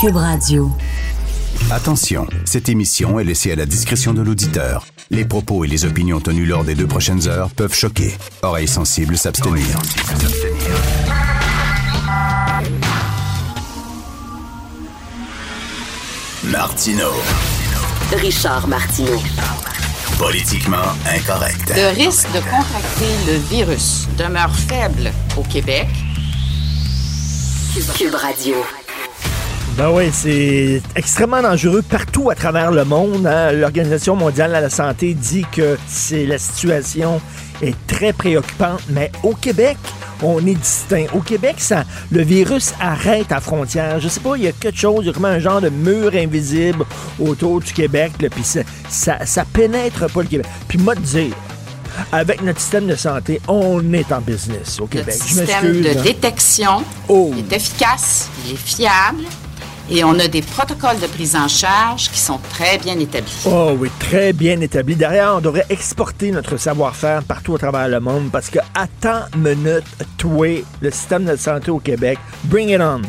Cube Radio. Attention, cette émission est laissée à la discrétion de l'auditeur. Les propos et les opinions tenues lors des deux prochaines heures peuvent choquer. Oreilles sensibles s'abstenir. Martino. Richard Martineau. Politiquement incorrect. Le risque de contracter le virus demeure faible au Québec. Cube Radio. Ben oui, c'est extrêmement dangereux partout à travers le monde. hein. L'Organisation mondiale de la santé dit que c'est la situation est très préoccupante, mais au Québec, on est distinct. Au Québec, ça, le virus arrête à frontière. Je sais pas, il y a quelque chose, il y a comme un genre de mur invisible autour du Québec, puis ça, ça, ça pénètre pas le Québec. Puis moi, te dire, avec notre système de santé, on est en business au Québec. Je système de détection Oh. est efficace, il est fiable et on a des protocoles de prise en charge qui sont très bien établis. Oh oui, très bien établi. Derrière, on devrait exporter notre savoir-faire partout à travers le monde parce que, attends minute, toi, le système de santé au Québec, bring it on.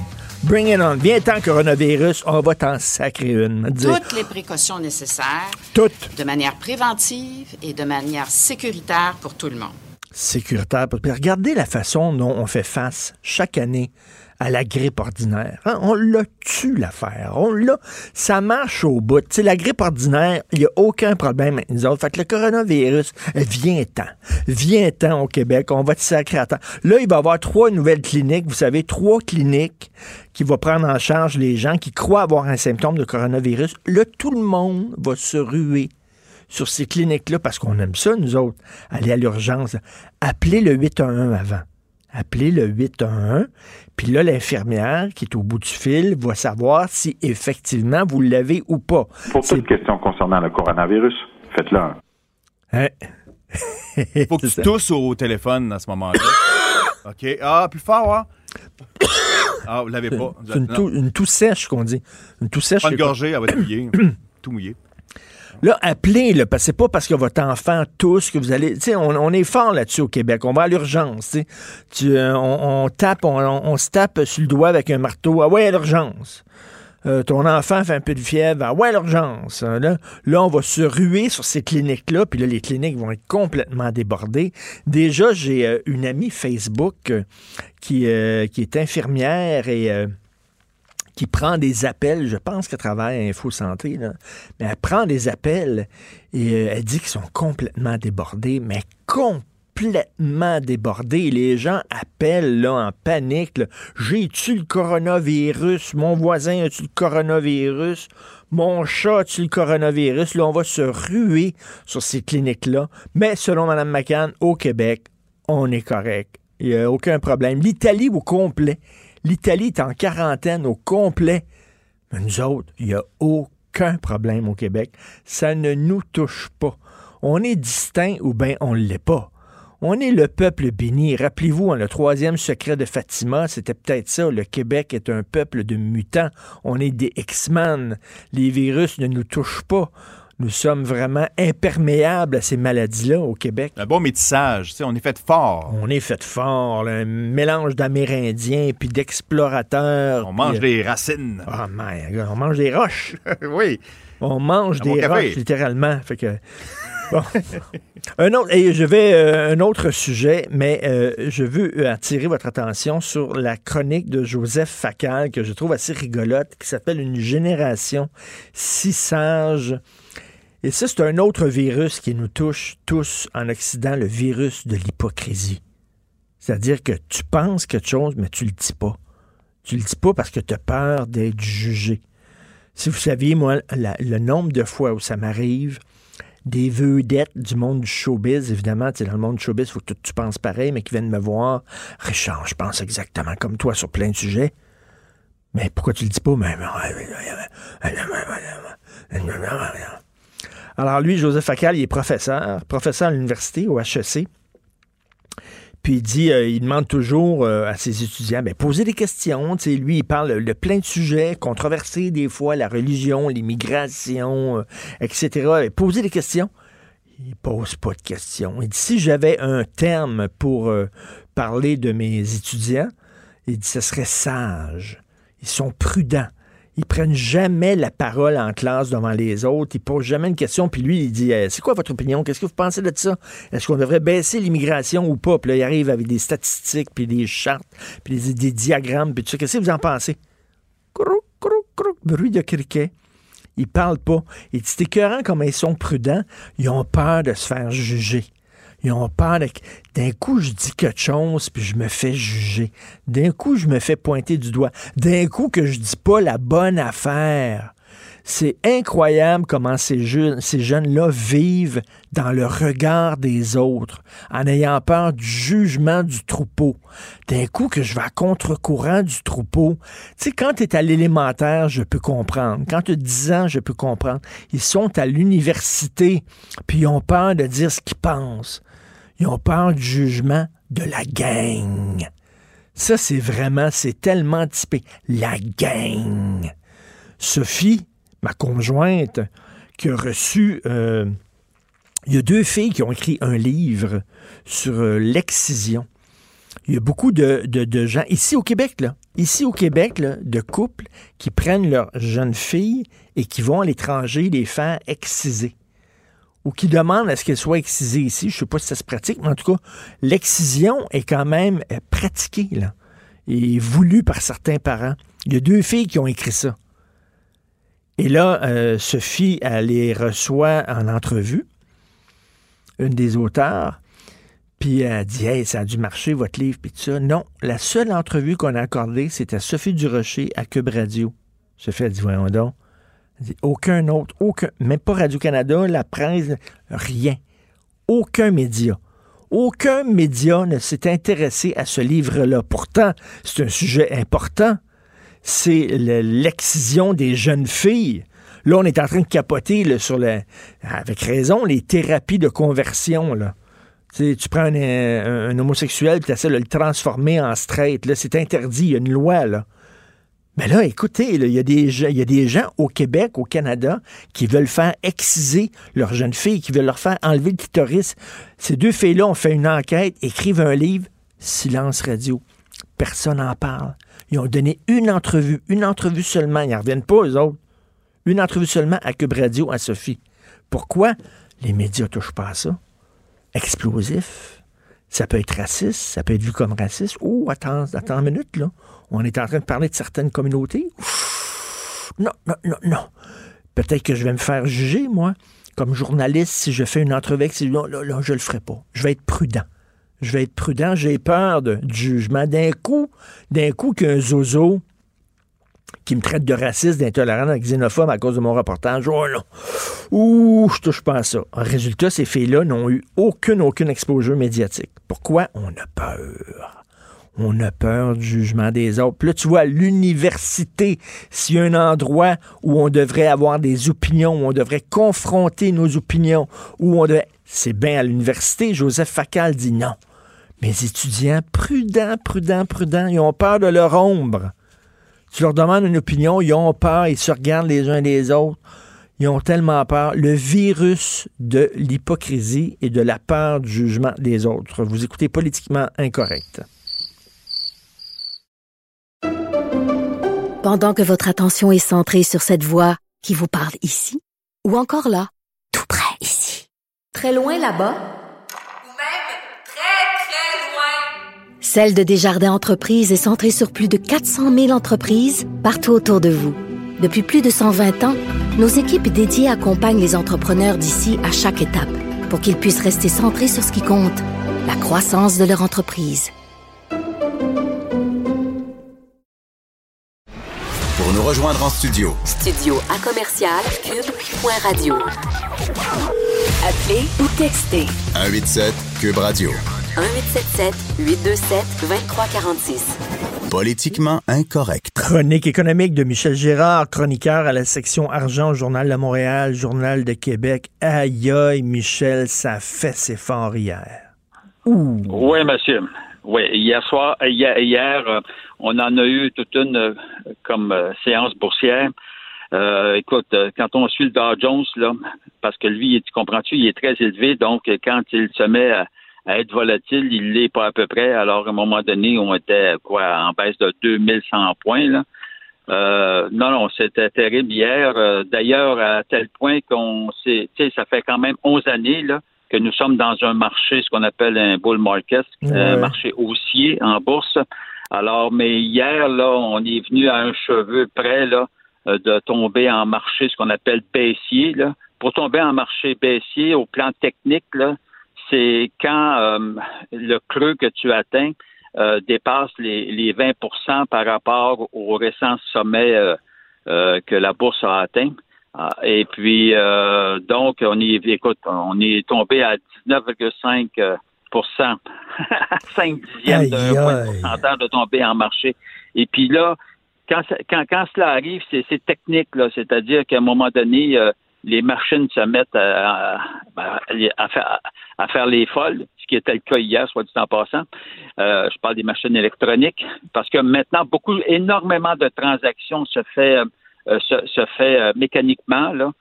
Bring it on. Viens-t'en, coronavirus, on va t'en sacrer une. Dire, Toutes les précautions nécessaires Toutes. de manière préventive et de manière sécuritaire pour tout le monde. sécuritaire. Regardez la façon dont on fait face chaque année à la grippe ordinaire. Hein, On l'a tu l'affaire. On l'a. Ça marche au bout. Tu sais, la grippe ordinaire, il n'y a aucun problème avec nous autres. Fait que le coronavirus, vient-t'en. Vient-t'en au Québec. On va te sacrer à temps. Là, il va y avoir trois nouvelles cliniques. Vous savez, trois cliniques qui vont prendre en charge les gens qui croient avoir un symptôme de coronavirus. Là, tout le monde va se ruer sur ces cliniques-là parce qu'on aime ça, nous autres, aller à l'urgence. Appelez le 811 avant. Appelez le 811. Puis là, l'infirmière qui est au bout du fil va savoir si effectivement vous l'avez ou pas. Pour C'est- toute question concernant le coronavirus, faites-le un. Hein? Faut que tu tousses au téléphone à ce moment-là. OK. Ah, plus fort, hein? Ah, vous l'avez pas. C'est une, Non. toux, une toux sèche qu'on dit. Une toux sèche. C'est une gorgée, elle va être mouillée. Tout mouillé. Là, appelez, là, parce que c'est pas parce que votre enfant tousse que vous allez. Tu sais, on, est fort là-dessus au Québec. On va à l'urgence. tu euh, on, tape, on, on- se tape sur le doigt avec un marteau. Ah ouais, à l'urgence. Euh, ton enfant fait un peu de fièvre. Ah ouais, à l'urgence. Euh, Là, on va se ruer sur ces cliniques-là. Puis là, les cliniques vont être complètement débordées. Déjà, j'ai euh, une amie Facebook euh, qui, qui est infirmière et. Qui prend des appels, je pense qu'elle travaille à Info Santé, mais elle prend des appels et euh, elle dit qu'ils sont complètement débordés, mais complètement débordés. Les gens appellent là, en panique. J'ai-tu le coronavirus? Mon voisin a-tu le coronavirus? Mon chat a-tu le coronavirus? Là, on va se ruer sur ces cliniques-là. Mais selon Mme McCann, au Québec, on est correct. Il n'y a aucun problème. L'Italie au complet. L'Italie est en quarantaine au complet. Mais nous autres, il n'y a aucun problème au Québec. Ça ne nous touche pas. On est distinct ou bien on ne l'est pas. On est le peuple béni. Rappelez-vous, hein, le troisième secret de Fatima, c'était peut-être ça. Le Québec est un peuple de mutants. On est des X-Men. Les virus ne nous touchent pas. Nous sommes vraiment imperméables à ces maladies-là au Québec. Un bon métissage. tu sais, on est fait fort. On est fait fort, là, un mélange d'Amérindiens puis d'explorateurs. On mange des racines. Oh my God, on mange des roches. oui. On mange des roches, littéralement. Fait que. Bon. un autre, et je vais euh, un autre sujet, mais euh, je veux euh, attirer votre attention sur la chronique de Joseph Facal que je trouve assez rigolote, qui s'appelle Une génération si sage. Et ça, c'est un autre virus qui nous touche tous en Occident, le virus de l'hypocrisie. C'est-à-dire que tu penses quelque chose, mais tu le dis pas. Tu le dis pas parce que tu as peur d'être jugé. Si vous saviez, moi, le nombre de fois où ça m'arrive, des vedettes du monde du showbiz, évidemment, tu dans le monde du showbiz, il faut que tu, tu penses pareil, mais qui viennent me voir. Richard, je pense exactement comme toi sur plein de sujets. Mais pourquoi tu le dis pas? Mais... Alors lui, Joseph Facal, il est professeur, professeur à l'université, au HEC. Puis il dit, euh, il demande toujours euh, à ses étudiants, ben, poser des questions. Lui, il parle de plein de sujets controversés des fois, la religion, l'immigration, euh, etc. Ben, poser des questions. Il pose pas de questions. Il dit, si j'avais un terme pour parler de mes étudiants, il dit, ce serait sage. Ils sont prudents. Ils prennent jamais la parole en classe devant les autres. Ils posent jamais une question. Puis lui, il dit eh, C'est quoi votre opinion? Qu'est-ce que vous pensez de ça? Est-ce qu'on devrait baisser l'immigration ou pas? Puis là, il arrive avec des statistiques, puis des chartes, puis des, diagrammes, puis tout ça. Qu'est-ce que vous en pensez? Croc, croc, croc, bruit de criquet. Ils parlent pas. Et c'est écœurant comme ils sont prudents. Ils ont peur de se faire juger. Ils ont peur d'un coup, je dis quelque chose, puis je me fais juger. D'un coup, je me fais pointer du doigt. D'un coup, que je dis pas la bonne affaire. C'est incroyable comment ces, jeunes, ces jeunes-là vivent dans le regard des autres, en ayant peur du jugement du troupeau. D'un coup que je vais à contre-courant du troupeau. Tu sais, quand tu es à l'élémentaire, je peux comprendre. Quand tu as 10 ans, je peux comprendre. Ils sont à l'université, puis ils ont peur de dire ce qu'ils pensent. Ils ont peur du jugement de la gang. Ça, c'est vraiment, c'est tellement typé. La gang. Sophie, ma conjointe, qui a reçu... Euh, il y a deux filles qui ont écrit un livre sur euh, l'excision. Il y a beaucoup de, gens, ici au Québec, là, ici au Québec, de couples qui prennent leurs jeunes filles et qui vont à l'étranger les faire exciser ou qui demandent à ce qu'elle soit excisée ici. Je ne sais pas si ça se pratique, mais en tout cas, l'excision est quand même euh, pratiquée là, et voulue par certains parents. Il y a deux filles qui ont écrit ça. Et là, euh, Sophie, elle les reçoit en entrevue, une des auteurs, puis elle dit Hey, ça a dû marcher, votre livre, puis tout ça. Non, la seule entrevue qu'on a accordée, c'était à Sophie Durocher à Cube Radio. Sophie a dit Voyons donc. Aucun autre, aucun, même pas Radio-Canada, la presse, rien. Aucun média. Aucun média ne s'est intéressé à ce livre-là. Pourtant, c'est un sujet important. C'est l'excision des jeunes filles. Là, on est en train de capoter sur le, avec raison, les thérapies de conversion. Là. tu prends un, homosexuel et tu essaies de le transformer en straight. C'est interdit. Il y a une loi. Là. Mais là, écoutez, il y, a des, gens au Québec, au Canada, qui veulent faire exciser leurs jeunes filles, qui veulent leur faire enlever le clitoris. Ces deux filles-là ont fait une enquête, écrivent un livre, silence radio. Personne n'en parle. Ils ont donné une entrevue, une entrevue seulement. Ils n'en reviennent pas, eux autres. Une entrevue seulement à Cube Radio, à Sophie. Pourquoi? Les médias touchent pas à ça? Explosif. Ça peut être raciste, ça peut être vu comme raciste. Oh, attends, attends une minute, là on est en train de parler de certaines communautés. non, non, non, non. Peut-être que je vais me faire juger, moi, comme journaliste, si je fais une entrevue. Non, là, là, je le ferai pas. Je vais être prudent. Je vais être prudent. J'ai peur du jugement. D'un coup, d'un coup qu'un zozo qui me traite de raciste, d'intolérant, de xénophobe à cause de mon reportage. Oh non. Ouh, je touche pas à ça. En résultat, ces filles-là n'ont eu aucune, aucune exposure médiatique. Pourquoi? On a peur on a peur du jugement des autres. Puis là, tu vois, l'université, s'il y a un endroit où on devrait avoir des opinions, où on devrait confronter nos opinions, où on devrait... C'est bien à l'université. Joseph Facal dit non. Mes étudiants, prudents, prudents, prudents, ils ont peur de leur ombre. Tu leur demandes une opinion, ils ont peur, ils se regardent les uns les autres. Ils ont tellement peur. Le virus de l'hypocrisie et de la peur du jugement des autres. Vous écoutez politiquement incorrect. Pendant que votre attention est centrée sur cette voix qui vous parle ici, ou encore là, tout près ici, très loin là-bas, ou même très, très loin, Celle de Desjardins Entreprises est centrée sur plus de 400 000 entreprises partout autour de vous. Depuis plus de 120 ans, nos équipes dédiées accompagnent les entrepreneurs d'ici à chaque étape pour qu'ils puissent rester centrés sur ce qui compte, la croissance de leur entreprise. Pour nous rejoindre en studio. Studio à commercial cube.radio. Appelez ou textez. 187 cube radio. 1877 827 2346. Politiquement incorrect. Chronique économique de Michel Gérard, chroniqueur à la section argent, Journal de Montréal, Journal de Québec. Aïe aïe, Michel, ça fait ses forts hier. Ouh. Oui, monsieur. Oui, hier soir, hier, hier euh, on en a eu toute une euh, comme euh, séance boursière. Euh, écoute, euh, quand on suit le Dow Jones, là, parce que lui, tu comprends-tu, il est très élevé, donc euh, quand il se met à, à être volatile, il l'est pas à peu près. Alors, à un moment donné, on était quoi en baisse de 2100 points. Là. Euh, non, non, c'était terrible hier. Euh, D'ailleurs, à tel point qu'on sait, tu sais, ça fait quand même 11 années là, que nous sommes dans un marché, ce qu'on appelle un bull market, un marché haussier en bourse. Alors, mais hier, là, on est venu à un cheveu près là, euh, de tomber en marché, ce qu'on appelle baissier. Là. Pour tomber en marché baissier, au plan technique, là, c'est quand euh, le creux que tu atteins euh, dépasse les, les 20% par rapport au récent sommet euh, euh, que la bourse a atteint. Ah, Et puis, euh, donc, on y écoute, on est tombé à 19,5% euh, 5 dixièmes d'un point de pourcentage de tomber en marché. Et puis là, quand, quand, quand cela arrive, c'est c'est technique, là, c'est-à-dire qu'à un moment donné, euh, les machines se mettent à, à- à faire, à faire les folles, ce qui était le cas hier, soit dit en passant. Euh, je parle des machines électroniques, parce que maintenant, beaucoup, énormément de transactions se fait, euh, se, se fait euh, mécaniquement, là.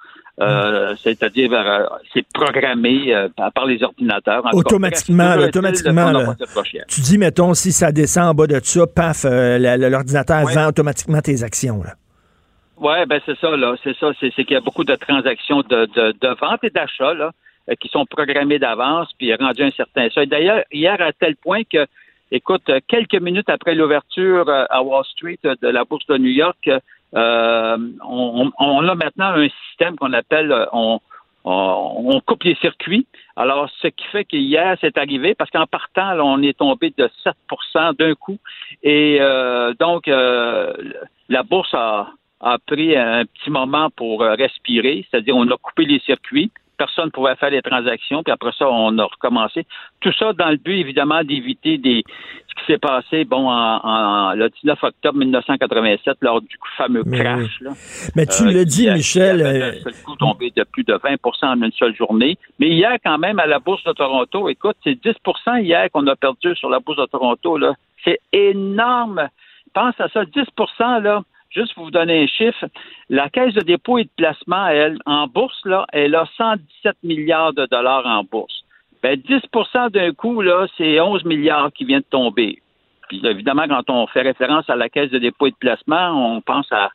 Euh, c'est-à-dire, euh, c'est programmé euh, par les ordinateurs. En tout cas, Automatiquement, là, automatiquement. Tu dis, mettons, si ça descend en bas de ça, paf, l'ordinateur Ouais. vend automatiquement tes actions. Là. Ouais, ben c'est ça, là. C'est ça. C'est qu'il y a beaucoup de transactions de, de, de vente et d'achat, là, euh, qui sont programmées d'avance, puis rendu un certain seuil. D'ailleurs, hier, à tel point que, écoute, euh, quelques minutes après l'ouverture euh, à Wall Street de la bourse de New York, euh, on, on- a maintenant un système qu'on appelle on, on, on coupe les circuits. Alors, ce qui fait qu'hier, c'est arrivé, parce qu'en partant, là, on est tombé de 7% d'un coup. Et euh, donc, euh, la bourse a, a pris un petit moment pour euh, respirer, c'est-à-dire on a coupé les circuits, personne ne pouvait faire les transactions, puis après ça, on a recommencé. Tout ça dans le but, évidemment, d'éviter des ce qui s'est passé, bon, en, en- le 19 octobre 1987, lors du fameux crash. Là, Mais tu euh, le dis, a- Michel. euh, seul coup tombé de plus de 20% en une seule journée. Mais hier, quand même, à la Bourse de Toronto, écoute, c'est 10% hier qu'on a perdu sur la Bourse de Toronto. là. C'est énorme. Pense à ça, 10% là. Juste pour vous donner un chiffre, la Caisse de dépôt et de placement, elle, en bourse, là, elle a 117 milliards de dollars en bourse. Ben, 10% d'un coup, là, c'est 11 milliards qui viennent de tomber. Puis évidemment, quand on fait référence à la Caisse de dépôt et de placement, on pense à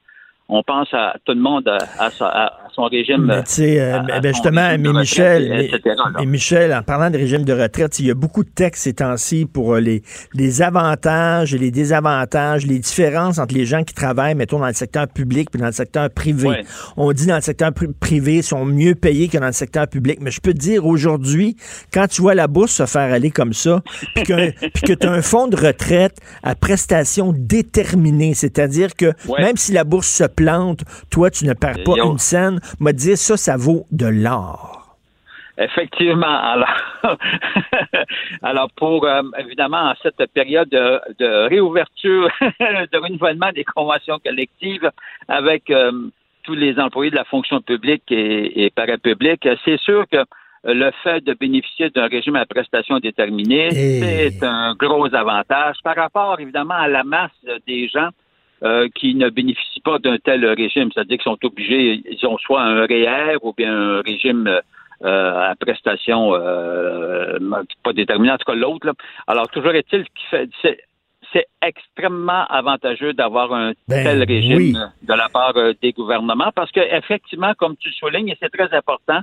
on pense à tout le monde à, à à son régime. Mais euh, à- ben, justement, mais Michel, etc., mais Michel, en parlant de régime de retraite, il y a beaucoup de textes ces temps-ci pour euh, les, les avantages et les désavantages, les différences entre les gens qui travaillent, mettons, dans le secteur public puis dans le secteur privé. Ouais. On dit dans le secteur pri- privé, ils sont mieux payés que dans le secteur public. Mais je peux te dire, aujourd'hui, quand tu vois la bourse se faire aller comme ça, puis que, puis que tu as un fonds de retraite à prestations déterminées, c'est-à-dire que Ouais. même si la bourse se plante, toi, tu ne perds pas Yo. une scène, m'a dit ça, ça vaut de l'or. Effectivement. Alors, alors pour euh, évidemment en cette période de, de réouverture, de renouvellement des conventions collectives avec euh, tous les employés de la fonction publique et, et parapublique, c'est sûr que le fait de bénéficier d'un régime à prestations déterminées, Et- c'est un gros avantage par rapport évidemment à la masse des gens euh, qui ne bénéficient pas d'un tel régime, c'est-à-dire qu'ils sont obligés, ils ont soit un REER ou bien un régime euh, à prestations euh, pas déterminées, en tout cas l'autre. Alors, toujours est-il qu'il fait c'est, extrêmement avantageux d'avoir un Ben, tel régime oui. de la part euh, des gouvernements parce que effectivement, comme tu le soulignes, et c'est très important,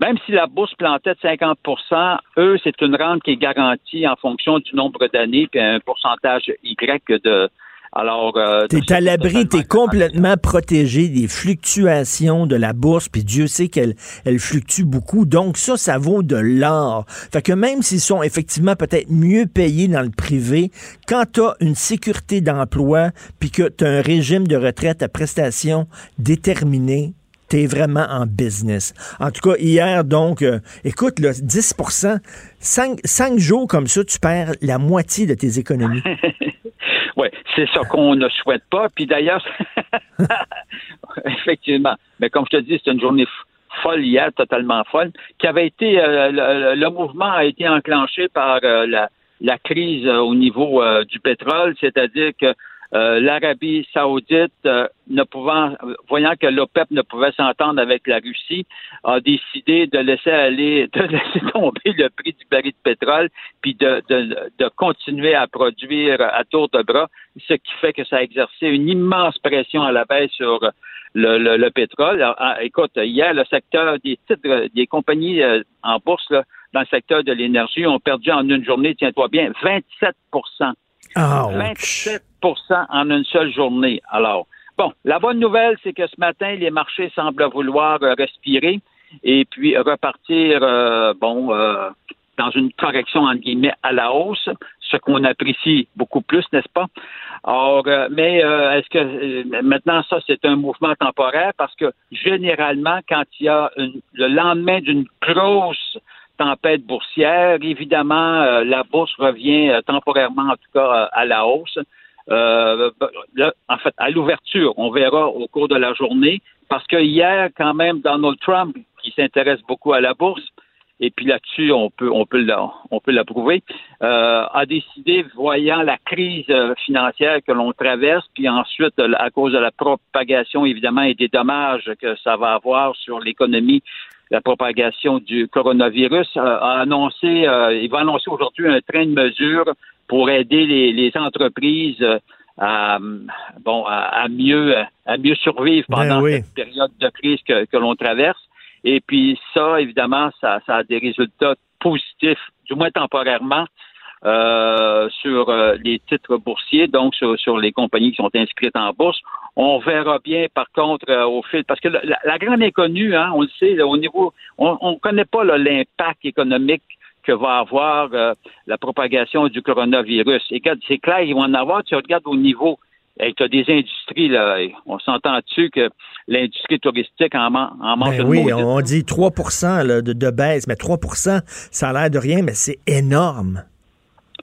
même si la bourse plantait de 50% eux, c'est une rente qui est garantie en fonction du nombre d'années puis un pourcentage Y de. Alors. Euh, T'es à l'abri, t'es complètement protégé des fluctuations de la bourse, puis Dieu sait qu'elle elle fluctue beaucoup. Donc ça, ça vaut de l'or. Fait que même s'ils sont effectivement peut-être mieux payés dans le privé, quand t'as une sécurité d'emploi, puis que t'as un régime de retraite à prestations déterminé, T'es vraiment en business. En tout cas, hier, donc, euh, écoute, là, 10 cinq, cinq jours comme ça, tu perds la moitié de tes économies. Oui, c'est ça qu'on ne souhaite pas. Puis d'ailleurs, effectivement, mais comme je te dis, c'est une journée folle hier, totalement folle, qui avait été, euh, le, le mouvement a été enclenché par euh, la, crise euh, au niveau du pétrole, c'est-à-dire que euh, l'Arabie saoudite, euh, ne pouvant, voyant que l'OPEP ne pouvait s'entendre avec la Russie, a décidé de laisser aller, de laisser tomber le prix du baril de pétrole, puis de, de, de continuer à produire à tour de bras, ce qui fait que ça a exercé une immense pression à la baisse sur le, le, le pétrole. Alors, ah, écoute, hier, le secteur des titres, des compagnies euh, en bourse, là, dans le secteur de l'énergie, ont perdu en une journée, tiens-toi bien, 27% Ah, 27 en une seule journée. Alors, bon, la bonne nouvelle, c'est que ce matin, les marchés semblent vouloir euh, respirer et puis repartir, euh, bon, euh, dans une correction, entre guillemets, à la hausse, ce qu'on apprécie beaucoup plus, n'est-ce pas? Or, mais est-ce que maintenant, ça, c'est un mouvement temporaire parce que généralement, quand il y a le lendemain d'une grosse tempête boursière, évidemment, la bourse revient temporairement, en tout cas, à la hausse. Euh, là, en fait, à l'ouverture, on verra au cours de la journée, parce que hier, quand même, Donald Trump, qui s'intéresse beaucoup à la bourse, et puis là-dessus, on peut, on peut, on peut l'approuver, euh, a décidé, voyant la crise euh, financière que l'on traverse, puis ensuite, euh, à cause de la propagation, évidemment, et des dommages que ça va avoir sur l'économie, la propagation du coronavirus, euh, a annoncé, euh, il va annoncer aujourd'hui un train de mesures pour aider les, les entreprises euh, à, bon, à, à mieux, à mieux survivre Ben pendant oui. cette période de crise que, que l'on traverse. Et puis ça, évidemment, ça, ça a des résultats positifs, du moins temporairement, euh, sur euh, les titres boursiers, donc sur, sur les compagnies qui sont inscrites en bourse. On verra bien, par contre, euh, au fil, parce que la, la grande inconnue, hein, on le sait, là, au niveau, on ne connaît pas l'impact économique que va avoir euh, la propagation du coronavirus. Et c'est clair, ils vont en avoir. Tu regardes au niveau, tu as des industries, là, on s'entend dessus que l'industrie touristique en, en mange Ben oui, on dit 3 là, de, de baisse, mais 3% ça a l'air de rien, mais c'est énorme.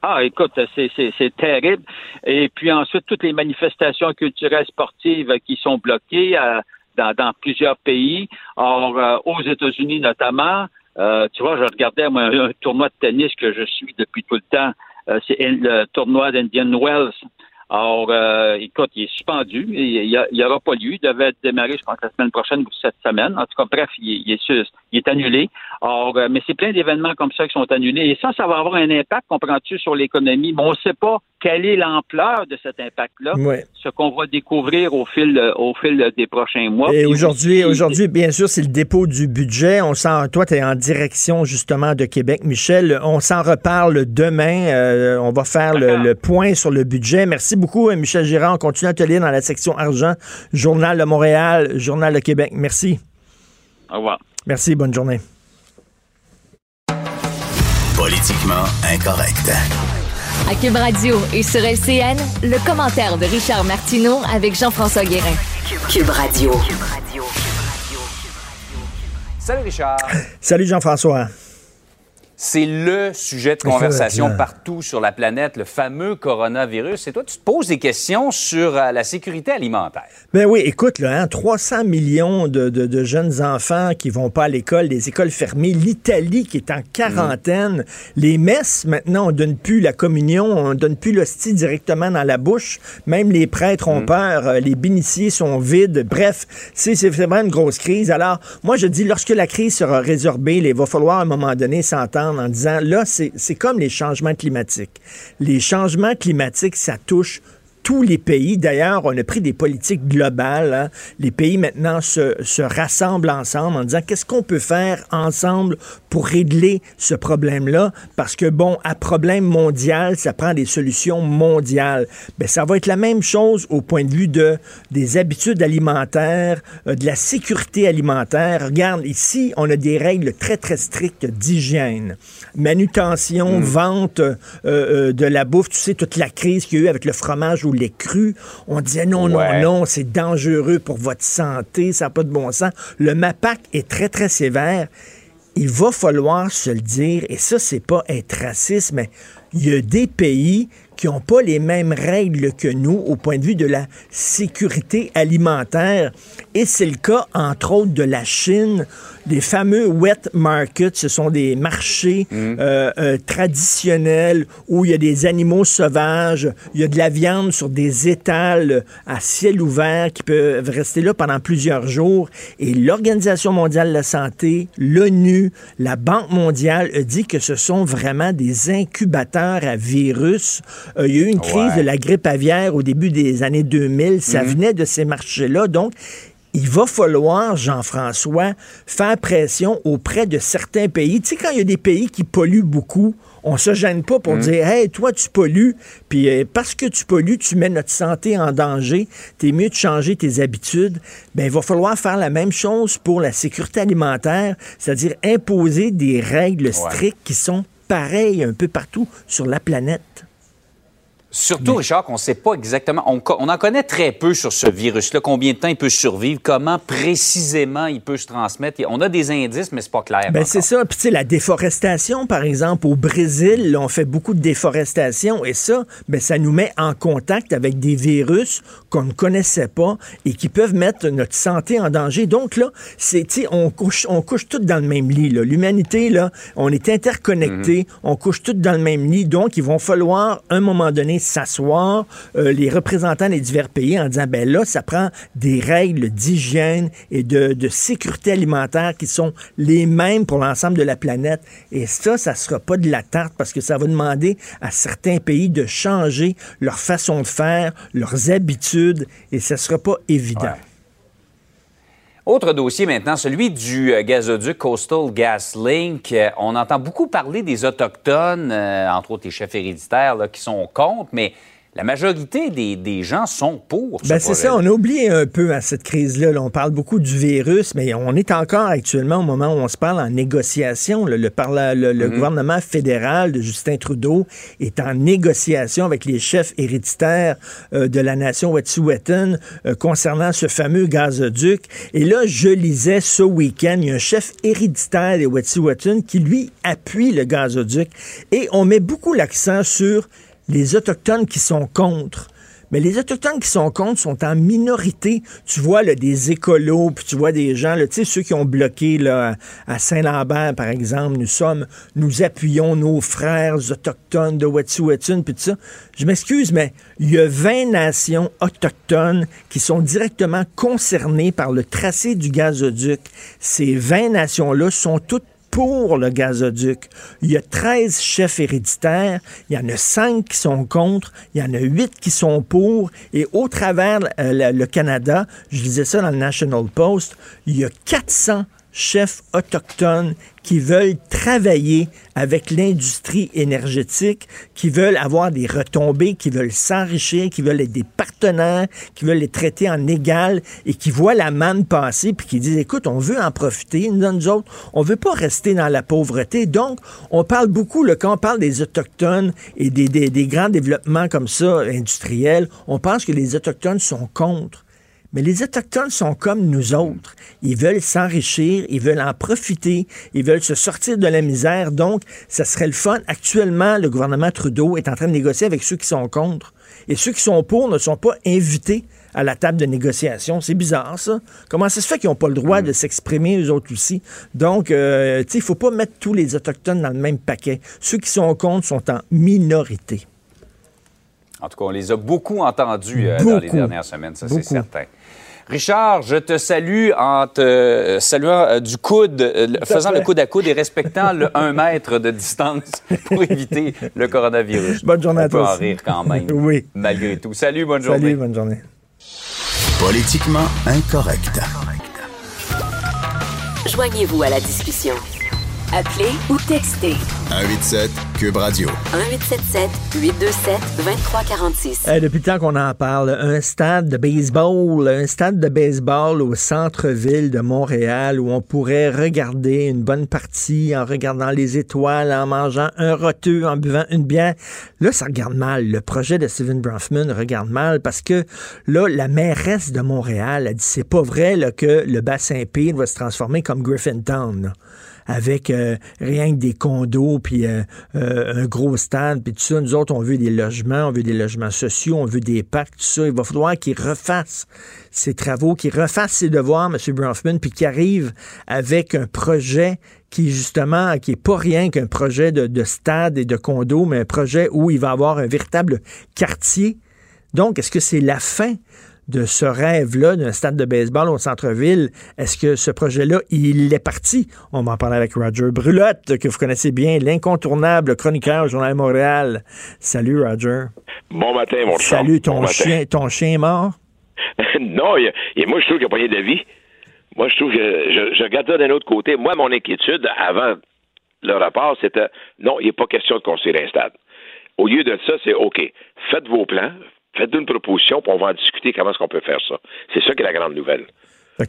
Ah, écoute, c'est, terrible. Et puis ensuite, toutes les manifestations culturelles sportives qui sont bloquées euh, dans, dans plusieurs pays. Or, euh, aux États-Unis notamment, euh, tu vois, je regardais moi, un, tournoi de tennis que je suis depuis tout le temps. Euh, c'est le tournoi d'Indian Wells. Alors, euh, écoute, il est suspendu. Il n'y aura pas lieu. Il devait démarrer, je pense, la semaine prochaine ou cette semaine. En tout cas, bref, il, il est, sus- il est annulé. Or, euh, mais c'est plein d'événements comme ça qui sont annulés. Et ça, ça va avoir un impact, comprends-tu, sur l'économie. Mais on ne sait pas quelle est l'ampleur de cet impact-là. Ouais. Ce qu'on va découvrir au fil, au fil des prochains mois. Et aujourd'hui, aujourd'hui, bien sûr, c'est le dépôt du budget. On s'en, toi, tu es en direction justement de Québec, Michel. On s'en reparle demain. Euh, on va faire le, le point sur le budget. Merci beaucoup, euh, Michel Girard. On continue à te lire dans la section argent, Journal de Montréal, Journal de Québec. Merci. Au revoir. Merci. Bonne journée. Politiquement incorrect. À Cube Radio et sur LCN, le commentaire de Richard Martineau avec Jean-François Guérin. Cube Radio. Salut Richard. Salut Jean-François. C'est le sujet de conversation partout sur la planète, le fameux coronavirus. Et toi, tu te poses des questions sur euh, la sécurité alimentaire. Ben oui, écoute, là, hein, 300 millions de, de- de jeunes enfants qui vont pas à l'école, les écoles fermées, l'Italie qui est en quarantaine, les messes, maintenant, on donne plus la communion, on donne plus l'hostie directement dans la bouche, même les prêtres ont peur, euh, les bénitiers sont vides, bref, c'est c'est vraiment une grosse crise. Alors, moi, je dis, lorsque la crise sera résorbée, il va falloir à un moment donné s'entendre en disant, là, c'est c'est comme les changements climatiques. Les changements climatiques, ça touche tous les pays. D'ailleurs, on a pris des politiques globales. hein. Les pays maintenant se, se rassemblent ensemble en disant qu'est-ce qu'on peut faire ensemble pour régler ce problème-là? Parce que, bon, à problème mondial, ça prend des solutions mondiales. Ben, ça va être la même chose au point de vue de, des habitudes alimentaires, euh, de la sécurité alimentaire. Regarde, ici, on a des règles très, très strictes d'hygiène. Manutention, vente euh, euh, de la bouffe. Tu sais, toute la crise qu'il y a eu avec le fromage ou les crus. On disait non, Ouais. non, non, c'est dangereux pour votre santé, ça n'a pas de bon sens. Le MAPAC est très, très sévère. Il va falloir se le dire, et ça, c'est pas être raciste, mais il y a des pays qui n'ont pas les mêmes règles que nous au point de vue de la sécurité alimentaire. Et c'est le cas, entre autres, de la Chine. Les fameux wet markets, ce sont des marchés euh, euh, traditionnels où il y a des animaux sauvages, il y a de la viande sur des étals à ciel ouvert qui peuvent rester là pendant plusieurs jours. Et l'Organisation mondiale de la santé, l'ONU, la Banque mondiale a dit que ce sont vraiment des incubateurs à virus. Euh, il y a eu une crise Ouais. de la grippe aviaire au début des années 2000. Ça venait de ces marchés-là. Donc, il va falloir, Jean-François, faire pression auprès de certains pays. Tu sais, quand il y a des pays qui polluent beaucoup, on se gêne pas pour dire Hey, toi, tu pollues, puis euh, parce que tu pollues, tu mets notre santé en danger, t'es mieux de changer tes habitudes. Ben, il va falloir faire la même chose pour la sécurité alimentaire, c'est-à-dire imposer des règles strictes qui sont pareilles un peu partout sur la planète. Surtout, Richard, qu'on ne sait pas exactement. On, en connaît très peu sur ce virus-là. Combien de temps il peut survivre? Comment précisément il peut se transmettre? On a des indices, mais c'est pas clair. Ben c'est ça. Puis tu sais, la déforestation, par exemple, au Brésil, là, on fait beaucoup de déforestation et ça, ben ça nous met en contact avec des virus qu'on ne connaissait pas et qui peuvent mettre notre santé en danger. Donc là, c'est, on couche, on couche tous dans le même lit. là. L'humanité, là, on est interconnectés, on couche tous dans le même lit. Donc, il va falloir, à un moment donné, s'asseoir, euh, les représentants des divers pays, en disant, ben là, ça prend des règles d'hygiène et de, de sécurité alimentaire qui sont les mêmes pour l'ensemble de la planète. Et ça, ça sera pas de la tarte parce que ça va demander à certains pays de changer leur façon de faire, leurs habitudes, et ça sera pas évident. Autre dossier maintenant, celui du euh, gazoduc Coastal Gas Link. Euh, on entend beaucoup parler des Autochtones, euh, entre autres les chefs héréditaires, là, qui sont contre, mais la majorité des, des gens sont pour. ce Ben c'est ça, on a oublié un peu à cette crise-là. là. On parle beaucoup du virus, mais on est encore actuellement au moment où on se parle en négociation. là. Le, parla- le, le gouvernement fédéral de Justin Trudeau est en négociation avec les chefs héréditaires euh, de la nation Wet'suwet'en euh, concernant ce fameux gazoduc. Et là, je lisais ce week-end, il y a un chef héréditaire des Wet'suwet'en qui, lui, appuie le gazoduc. Et on met beaucoup l'accent sur les Autochtones qui sont contre. Mais les Autochtones qui sont contre sont en minorité. Tu vois là, des écolos, puis tu vois des gens, là, ceux qui ont bloqué là, à Saint-Lambert, par exemple, nous sommes, nous appuyons nos frères autochtones de Wet'suwet'en, puis tout ça. Je m'excuse, mais il y a 20 nations autochtones qui sont directement concernées par le tracé du gazoduc. Ces 20 nations-là sont toutes pour le gazoduc. Il y a 13 chefs héréditaires, il y en a 5 qui sont contre, il y en a 8 qui sont pour, et au travers euh, le, le Canada, je lisais ça dans le National Post, il y a 400 chefs autochtones qui veulent travailler avec l'industrie énergétique, qui veulent avoir des retombées, qui veulent s'enrichir, qui veulent être des partenaires, qui veulent les traiter en égal et qui voient la manne passer puis qui disent écoute, on veut en profiter, nous, autres, on veut pas rester dans la pauvreté. Donc, on parle beaucoup, là, quand on parle des Autochtones et des- des grands développements comme ça, industriels, on pense que les Autochtones sont contre. Mais les Autochtones sont comme nous autres. Ils veulent s'enrichir, ils veulent en profiter, ils veulent se sortir de la misère. Donc, ça serait le fun. Actuellement, le gouvernement Trudeau est en train de négocier avec ceux qui sont contre. Et ceux qui sont pour ne sont pas invités à la table de négociation. C'est bizarre, ça. Comment ça se fait qu'ils n'ont pas le droit de s'exprimer, eux autres aussi? Donc, euh, tu sais, il ne faut pas mettre tous les Autochtones dans le même paquet. Ceux qui sont contre sont en minorité. En tout cas, on les a beaucoup entendus euh, dans les dernières semaines, ça c'est certain. Richard, je te salue en te saluant euh, du coude, euh, faisant le coude à coude et respectant le 1 mètre de distance pour éviter le coronavirus. Bonne journée On à peut toi en rire quand même, Oui. malgré tout. Salut, bonne journée. Salut, bonne journée. Politiquement incorrect. Joignez-vous à la discussion. Appelez ou textez 187 Cube Radio. 1877 827 2346. Euh, depuis le temps qu'on en parle, un stade de baseball, un stade de baseball au centre-ville de Montréal où on pourrait regarder une bonne partie en regardant les étoiles, en mangeant un roteux, en buvant une bière. Là, ça regarde mal. Le projet de Steven Bronfman regarde mal parce que là, la mairesse de Montréal a dit c'est pas vrai là, que le bassin Peel va se transformer comme Griffintown. là. Avec euh, rien que des condos, puis euh, euh, un gros stade, puis tout ça. Nous autres, on veut des logements, on veut des logements sociaux, on veut des parcs, tout ça. Il va falloir qu'ils refassent ses travaux, qu'ils refassent ses devoirs, M. Bronfman, puis qu'ils arrivent avec un projet qui, justement, qui est pas rien qu'un projet de, de stade et de condo, mais un projet où il va avoir un véritable quartier. Donc, est-ce que c'est la fin de ce rêve-là d'un stade de baseball au centre-ville. Est-ce que ce projet-là, il est parti? On va en parler avec Roger Brulotte, que vous connaissez bien, l'incontournable chroniqueur au Journal Montréal. Salut, Roger. Bon matin, mon chat. Salut, ton Bon matin. chien, ton chien est mort? non, il et moi, je trouve qu'il n'y a pas de vie. Moi, je trouve que je, je regarde ça d'un autre côté. Moi, mon inquiétude avant le rapport, c'était non, il n'est pas question de construire un stade. Au lieu de ça, c'est OK, faites vos plans, faites une proposition, puis on va en discuter comment est-ce qu'on peut faire ça. C'est ça qui est la grande nouvelle. Ben,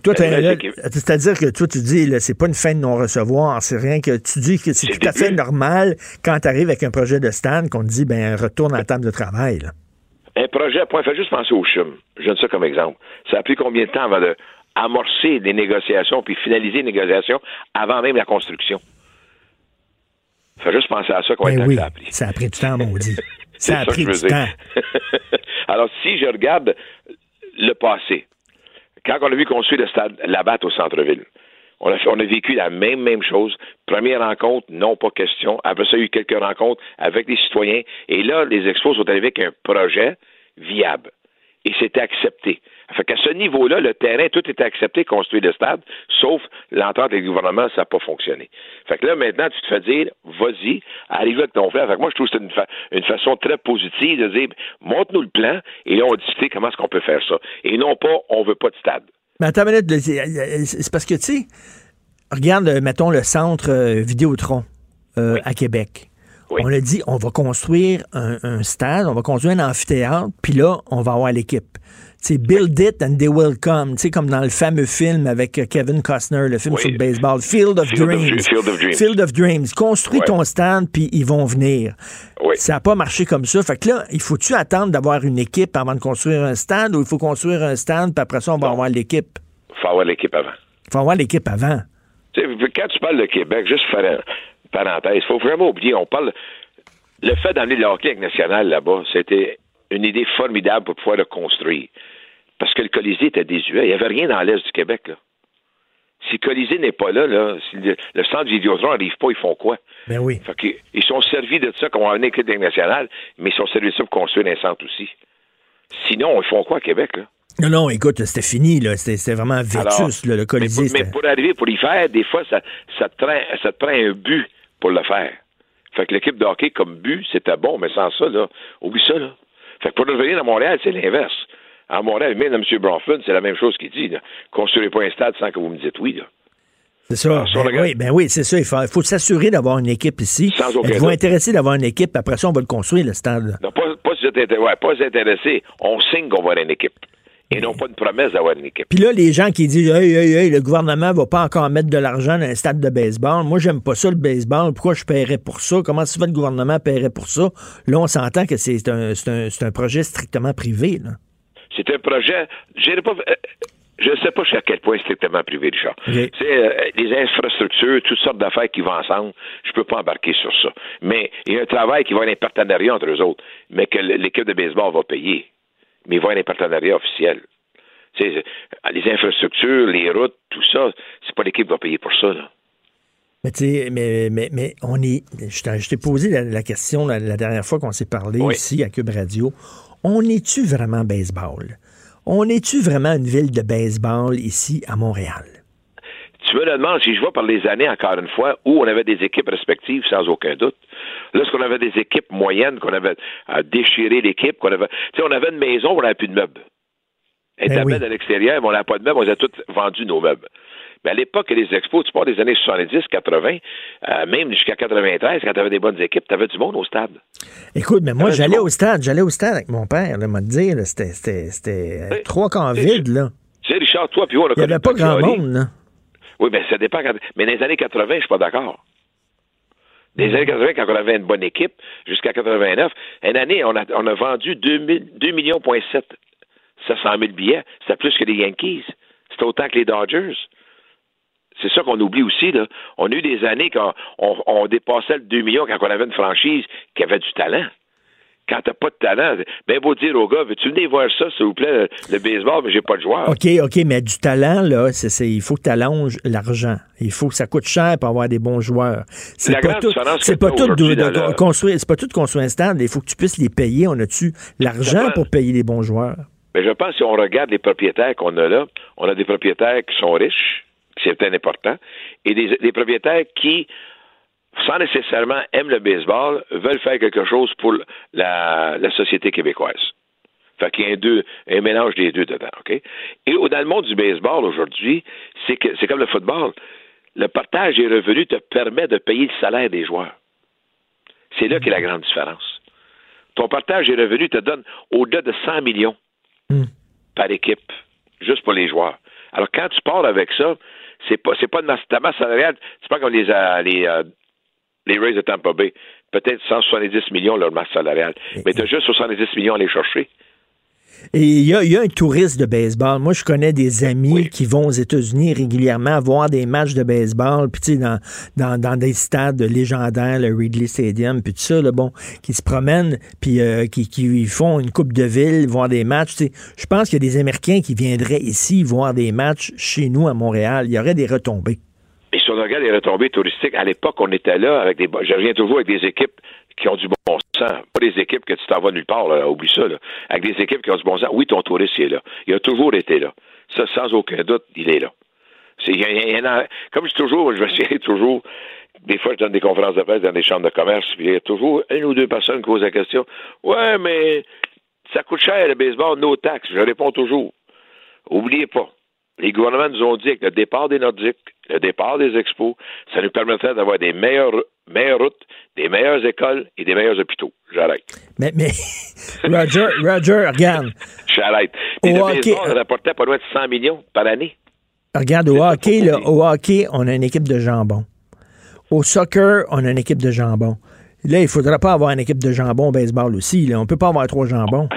c'est-à-dire que toi, tu dis, c'est pas une fin de non-recevoir, c'est rien que tu dis que c'est tout à fait normal quand tu arrives avec un projet de stand qu'on te dit, ben, retourne à la table de travail. là. Un projet, point, fais juste penser au CHUM. Je donne ça comme exemple. Ça a pris combien de temps avant de amorcer les négociations puis finaliser les négociations avant même la construction? Fais juste penser à ça combien Ben de temps oui, ça a pris. ça a pris du temps, maudit. C'est Ça a que je du temps. Alors, si je regarde le passé, quand on a vu construire le stade Labatt au centre-ville, on a, fait- on a vécu la même, même chose. Première rencontre, non, pas question. Après ça, il y a eu quelques rencontres avec les citoyens. Et là, les expos sont arrivés avec un projet viable. Et c'était accepté. Fait qu'à ce niveau-là, le terrain, tout était accepté, construire le stade, sauf l'entente avec le gouvernement, ça n'a pas fonctionné. Fait que là, maintenant, tu te fais dire, vas-y, arrive avec ton plan. Fait que moi, je trouve que c'est une, fa- une façon très positive de dire, montre-nous le plan, et là, on va discuter comment est-ce qu'on peut faire ça. Et non pas, on veut pas de stade. Mais attends une minute, là, c'est parce que, tu sais, regarde, euh, mettons, le centre euh, Vidéotron euh, à Québec. On a dit, on va construire un, un stade, on va construire un amphithéâtre, puis là, on va avoir l'équipe. C'est Build it and they will come. Tu sais, comme dans le fameux film avec euh, Kevin Costner, le film sur le baseball, Field of Field Dreams. Field of Dreams. Field of Dreams. Construis Ouais. ton stade, puis ils vont venir. Ça n'a pas marché comme ça. Fait que là, il faut-tu attendre d'avoir une équipe avant de construire un stade ou il faut construire un stade, puis après ça, on va avoir l'équipe? Il faut avoir l'équipe avant. Il faut avoir l'équipe avant. Quand tu parles de Québec, juste faire une parenthèse, il faut vraiment oublier, on parle. Le fait d'amener le hockey national là-bas, c'était une idée formidable pour pouvoir le construire. Parce que le Colisée était désuet. Il n'y avait rien dans l'Est du Québec, là. Si le Colisée n'est pas là, là si le, le centre Vidéotron n'arrive pas, ils font quoi? Ben oui. Fait ils sont servis de ça comme une équipe nationale, mais ils sont servis de ça pour construire un centre aussi. Sinon, ils font quoi à Québec, là? Non, non, écoute, c'était fini, là. C'était vraiment Alors, vétus, là, le Colisée. Mais, pour arriver, pour y faire, des fois, ça, ça, te prend, ça te prend un but pour le faire. Fait que l'équipe de hockey, comme but, c'était bon, mais sans ça, là, oublie ça, là. Fait que pour revenir à Montréal, c'est l'inverse. À Montréal, même M. Bronfman, c'est la même chose qu'il dit. Là. Construisez pas un stade sans que vous me dites oui. Là. C'est ça. Ben oui, ben oui, c'est ça. Il faut, s'assurer d'avoir une équipe ici. Sans aucun doute. intéressé d'avoir une équipe? Après ça, on va le construire, le stade. Non, pas, pas, si vous ouais, pas intéressé. On signe qu'on va avoir une équipe. Et non pas une promesse d'avoir une équipe. Puis là, les gens qui disent Hey, hey, hey, le gouvernement va pas encore mettre de l'argent dans un stade de baseball. Moi, j'aime pas ça, le baseball. Pourquoi je paierais pour ça? Comment souvent le gouvernement paierait pour ça? Là, on s'entend que c'est un, un, c'est un projet strictement privé. Là. C'est un projet. pas. euh, Je ne sais pas jusqu'à quel point strictement privé, Richard. C'est euh, les infrastructures, toutes sortes d'affaires qui vont ensemble. Je peux pas embarquer sur ça. Mais il y a un travail qui va être un partenariat entre eux autres, mais que l'équipe de baseball va payer. Mais il va y avoir un partenariat officiel. Euh, les infrastructures, les routes, tout ça, c'est pas l'équipe qui va payer pour ça. Là. Mais tu sais, mais, mais, mais on est. Je t'ai- je t'ai posé la, la question la, la dernière fois qu'on s'est parlé Oui. ici à Cube Radio. On est-tu vraiment baseball? On est-tu vraiment une ville de baseball ici à Montréal? Tu me le demandes si je vois par les années, encore une fois, où on avait des équipes respectives, sans aucun doute. Lorsqu'on avait des équipes moyennes, qu'on avait à déchirer l'équipe, qu'on avait. Tu sais, on avait une maison, on n'avait plus de meubles. Était Ben oui. à l'extérieur, mais on n'avait pas de meubles, on a tous vendu nos meubles. Mais à l'époque, les expos, tu parles des années 70, 80, euh, même jusqu'à 93, quand tu avais des bonnes équipes, tu avais du monde au stade. Écoute, mais moi, j'allais au stade, j'allais au stade avec mon père, là, m'a dire, c'était, euh, trois camps vides, là. Tu sais, Richard, toi, puis on a Il n'y avait pas grand monde, là. Oui, mais ça dépend. quand- Mais dans les années 80, je suis pas d'accord. Dans les années 80, quand on avait une bonne équipe, jusqu'à 89, une année, on a, on a vendu 2, 2 millions, point 7, 700 000 billets. C'était plus que les Yankees. C'était autant que les Dodgers. C'est ça qu'on oublie aussi. Là. On a eu des années quand on, on dépassait le 2 millions quand on avait une franchise qui avait du talent quand t'as pas de talent, ben beau dire au gars, veux-tu venir voir ça, s'il vous plaît, le baseball, mais j'ai pas de joueur. OK, OK, mais du talent, là, il faut que tu allonges l'argent. Il faut que ça coûte cher pour avoir des bons joueurs. C'est pas tout, c'est pas tout de, construire, c'est pas tout de construire un stade. Il faut que tu puisses les payer. On a-tu l'argent pour payer les bons joueurs? Mais je pense que si on regarde les propriétaires qu'on a là, on a des propriétaires qui sont riches, c'est peut-être important, et des, des propriétaires qui, sans nécessairement aiment le baseball, veulent faire quelque chose pour la, la société québécoise. Fait qu'il y a un, deux, un mélange des deux dedans, OK? Et dans le monde du baseball aujourd'hui, c'est que c'est comme le football. Le partage des revenus te permet de payer le salaire des joueurs. C'est là qu'est la grande différence. Ton partage des revenus te donne au-delà de 100 millions par équipe, juste pour les joueurs. Alors, quand tu pars avec ça, c'est pas, c'est pas de masse, ta masse salariale, c'est pas comme les, euh, les, euh, les Rays de Tampa Bay. Peut-être 170 millions leur masse salariale. Mais tu as juste 70 millions à aller chercher. Et il y a, il y a un touriste de baseball. Moi, je connais des amis qui vont aux États-Unis régulièrement voir des matchs de baseball, puis tu sais, dans, dans, dans des stades légendaires, le Ridley Stadium, puis tout ça, là, bon, qui se promènent, puis euh, qui, qui font une coupe de ville, voir des matchs. tu sais. Je pense qu'il y a des Américains qui viendraient ici voir des matchs chez nous à Montréal. Il y aurait des retombées. Et si on regarde les retombées touristiques, à l'époque, on était là avec des. Je reviens toujours avec des équipes qui ont du bon sens. Pas des équipes que tu t'en vas nulle part, là, oublie ça. Là. Avec des équipes qui ont du bon sens. Oui, ton touriste, il est là. Il a toujours été là. Ça, sans aucun doute, il est là. Comme je dis toujours, je me souviens toujours, des fois, je donne des conférences de presse dans des chambres de commerce, puis il y a toujours une ou deux personnes qui posent la question Ouais, mais ça coûte cher le baseball, nos taxes. Je réponds toujours Oubliez pas, les gouvernements nous ont dit que le départ des Nordiques, le départ des expos, ça nous permettrait d'avoir des meilleures, meilleures routes, des meilleures écoles et des meilleurs hôpitaux. J'arrête. Mais, mais Roger, Roger, regarde. J'arrête. Puis Au le baseball rapportait pas loin de 100 millions par année. Regarde, au hockey, là, au hockey, on a une équipe de jambon. Au soccer, on a une équipe de jambon. Là, il ne faudra pas avoir une équipe de jambon au baseball aussi. Là. On ne peut pas avoir trois jambons.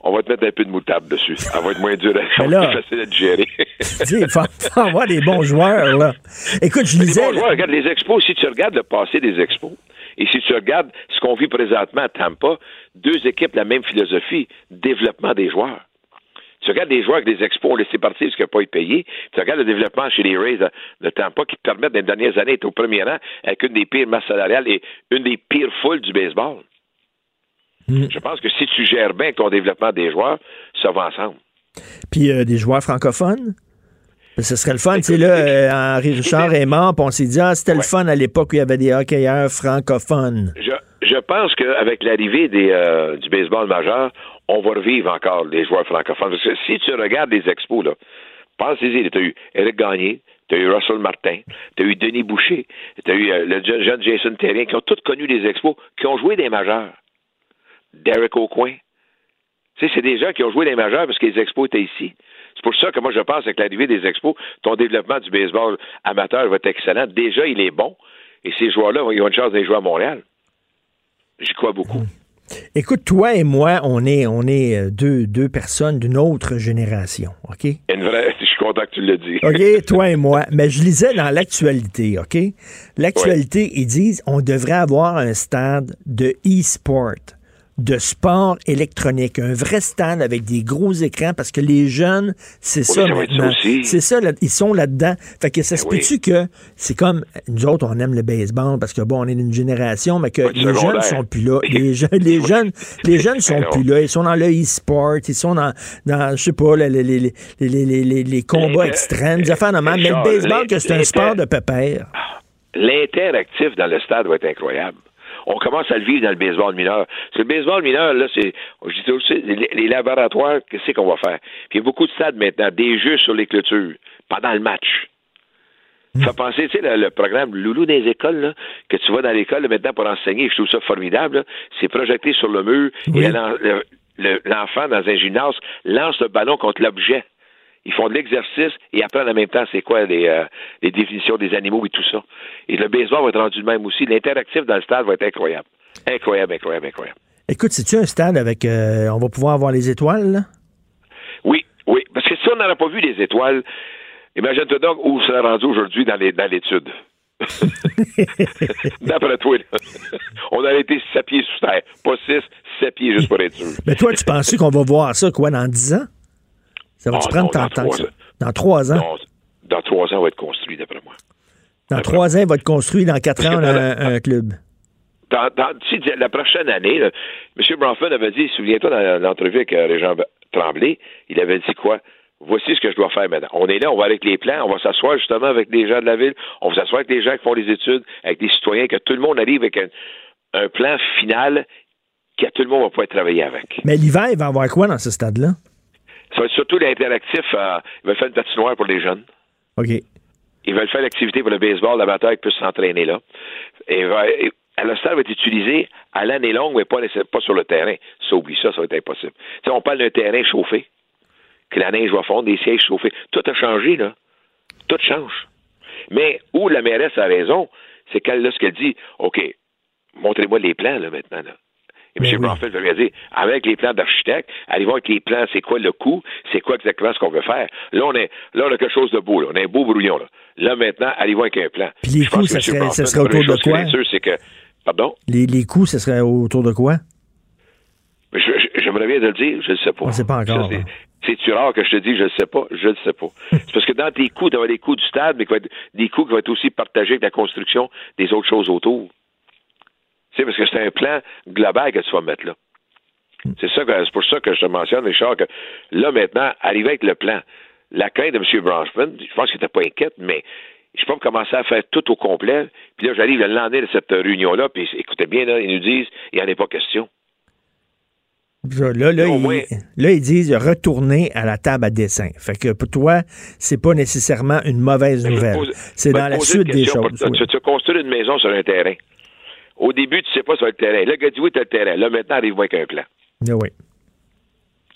On va te mettre un peu de moutarde dessus. Ça va être moins dur, à- là- facile à digérer. Il faut, faut avoir des bons joueurs. Là. Écoute, je Les lisais. bons joueurs, regarde les expos. Si tu regardes le passé des expos, et si tu regardes ce qu'on vit présentement à Tampa, deux équipes, la même philosophie, développement des joueurs. Tu regardes des joueurs que les expos ont laissé partir parce qu'ils n'ont pas été payés. Tu regardes le développement chez les Rays de, de Tampa qui te permettent, dans les dernières années, d'être au premier rang avec une des pires masses salariales et une des pires foules du baseball. Je pense que si tu gères bien ton développement des joueurs, ça va ensemble. Puis euh, des joueurs francophones? Ce serait le fun. Tu sais, là, euh, Henri Richard est mort, puis on s'est dit, ah, c'était le fun à l'époque où il y avait des hockeyeurs francophones. Je, je pense qu'avec l'arrivée des, euh, du baseball majeur, on va revivre encore les joueurs francophones. Parce que si tu regardes les expos, là, pensez-y, tu as eu Eric Gagné, tu as eu Russell Martin, tu as eu Denis Boucher, tu as eu euh, le jeune, jeune Jason Terrien, qui ont tous connu les expos, qui ont joué des majeurs. Derek Aucoin. Tu sais, c'est des gens qui ont joué des majeurs parce que les expos étaient ici. C'est pour ça que moi, je pense qu'avec l'arrivée des expos, ton développement du baseball amateur va être excellent. Déjà, il est bon. Et ces joueurs-là, ils ont une chance d'aller jouer à Montréal. J'y crois beaucoup. Écoute, toi et moi, on est, on est euh, deux, deux personnes d'une autre génération, OK? Une vraie, je suis content que tu le dis. OK, toi et moi. Mais je lisais dans l'actualité, OK? L'actualité, ils disent on devrait avoir un stade de e-sport, de sport électronique, un vrai stade avec des gros écrans parce que les jeunes, c'est ça ça maintenant. C'est ça, là, ils sont là-dedans. Fait que ça se Ben oui. peut-tu que c'est comme nous autres, on aime le baseball parce que bon, on est d'une génération, mais que les jeunes sont plus là. Les, jeunes, les jeunes, les jeunes sont plus là. Ils sont dans le e-sport, ils sont dans, dans je sais pas, les, les, les, les, les, les- les combats extrêmes, des affaires même. Mais le baseball, que c'est un sport de pépère. L'interactif dans le stade va être incroyable. On commence à le vivre dans le baseball mineur. Que le baseball mineur, là, c'est, je dis aussi, les, les laboratoires, qu'est-ce qu'on va faire? Puis il y a beaucoup de stades maintenant, des jeux sur les clôtures, pendant le match. Ça fait penser, tu sais, le, le programme Loulou des écoles, là, que tu vas dans l'école là, maintenant pour enseigner, je trouve ça formidable. là. C'est projeté sur le mur et l'en- le- le- l'enfant dans un gymnase lance le ballon contre l'objet. Ils font de l'exercice et apprennent en même temps c'est quoi les, euh, les définitions des animaux et tout ça. Et le baseball va être rendu de même aussi. L'interactif dans le stade va être incroyable. Incroyable, incroyable, incroyable. Écoute, c'est-tu un stade avec. euh, on va pouvoir avoir les étoiles, là? Oui, oui. Parce que si on n'aurait pas vu les étoiles, Imagine-toi donc où serait rendu aujourd'hui dans l'étude. D'après toi, là. on aurait été sept pieds sous terre. Pas six, sept pieds juste pour être sûr. Mais toi, tu penses qu'on va voir ça, quoi, dans 10 ans? Ça va-tu Ah, prendre non, tant dans trois ans. Dans 3 ans? Non, dans trois ans, on va être construit, d'après moi. Dans 3 ans, il va être construit. Dans 4 ans, on a un, un club. Dans, dans- tu sais, la prochaine année, là, M. Bronfman avait dit, souviens-toi, dans l'entrevue avec euh, Régent Tremblay, il avait dit quoi? Voici ce que je dois faire maintenant. On est là, on va avec les plans, on va s'asseoir justement avec les gens de la ville, on va s'asseoir avec les gens qui font les études, avec des citoyens, que tout le monde arrive avec un, un plan final que tout le monde va pouvoir travailler avec. Mais l'hiver, il va avoir quoi dans ce stade-là? Ça va être surtout l'interactif. euh, ils veulent faire une patinoire pour les jeunes. OK. Ils veulent faire l'activité pour le baseball, l'amateur qui peut s'entraîner là. Et, va- et- le stade va être utilisé à l'année longue, mais pas, sur le terrain. Ça, oublie ça, ça va être impossible. Tu sais, on parle d'un terrain chauffé, que la neige va fondre, des sièges chauffés. Tout a changé, là. Tout change. Mais où la mairesse a raison, c'est qu'elle, là, ce qu'elle dit, OK, montrez-moi les plans, là, maintenant, là. Et M. Bronfeld va lui dire, avec les plans d'architecte, arrivons avec les plans, c'est quoi le coût, c'est quoi exactement ce qu'on veut faire. Là, on est, là, on a quelque chose de beau, là. On a un beau brouillon, là. Là, maintenant, arrivons avec un plan. Puis les Je coûts, ça serait- ça autour de quoi? sûr, que, pardon? Les, les coûts, ce serait autour de quoi? Je- je- J'aimerais bien te le dire, je ne sais pas. On sait pas encore, Ça, c'est- hein. C'est-tu rare que je te dis, je ne sais pas, je ne sais pas. c'est parce que dans tes coûts, tu vas des coûts du stade, mais des coûts qui vont être aussi partagés avec la construction des autres choses autour. Tu sais, parce que c'est un plan global que tu vas mettre là. C'est ça c'est pour ça que je te mentionne, Richard, que là, maintenant, arriver avec le plan. La crainte de M. Branchman, je pense qu'il n'était pas inquiète, mais je peux pas commencer à faire tout au complet. Puis là, j'arrive le lendemain de cette réunion-là, puis écoutez bien, là, ils nous disent, il n'y en a pas question. Là, là, là, ils, là, ils disent retourner à la table à dessin. Fait que pour toi, c'est pas nécessairement une mauvaise nouvelle. C'est dans la suite des choses. oui. Tu, tu as construit une maison sur un terrain. Au début, tu sais pas sur le terrain. Là, le gars dit oui, tu as le terrain. Là, maintenant, arrive-moi avec un plan. Ah oui.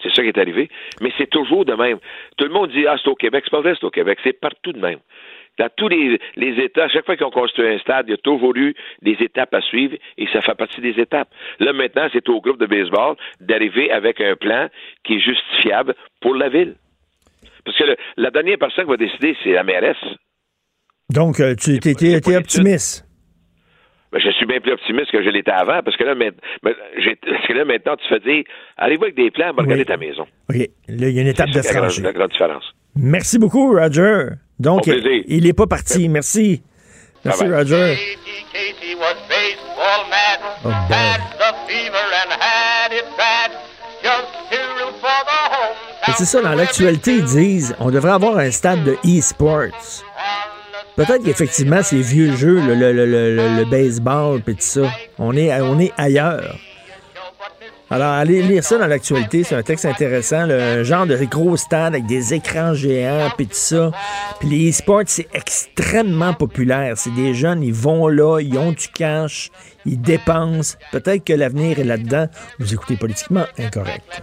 C'est ça qui est arrivé. Mais c'est toujours de même. Tout le monde dit Ah, c'est au Québec. C'est pas vrai, c'est au Québec. C'est partout de même. Dans tous les, les États, à chaque fois qu'ils ont construit un stade, il y a toujours eu des étapes à suivre et ça fait partie des étapes. Là, maintenant, c'est au groupe de baseball d'arriver avec un plan qui est justifiable pour la ville. Parce que le- la dernière personne qui va décider, c'est la mairesse. Donc, euh, tu t'es optimiste. Ben, je suis bien plus optimiste que je l'étais avant, parce que là, maintenant, j'ai- parce que là, maintenant, tu fais dire, arrive avec des plans, va regarder ta maison. OK. Là, il y a une étape de la, franchir. la grande différence. Merci beaucoup, Roger. Donc, Au il n'est pas parti. Merci. Merci. Roger. Casey was baseball mad, Oh, C'est ça, dans l'actualité, ils disent on devrait avoir un stade de e-sports. Peut-être qu'effectivement, ces vieux jeux, le, le- le- le- baseball, puis tout ça, on est, on est ailleurs. Alors, allez lire ça dans l'actualité, c'est un texte intéressant, le genre de gros stade avec des écrans géants, puis tout ça. Puis les e-sports, c'est extrêmement populaire. C'est des jeunes, ils vont là, ils ont du cash, ils dépensent. Peut-être que l'avenir est là-dedans. Vous écoutez politiquement incorrect.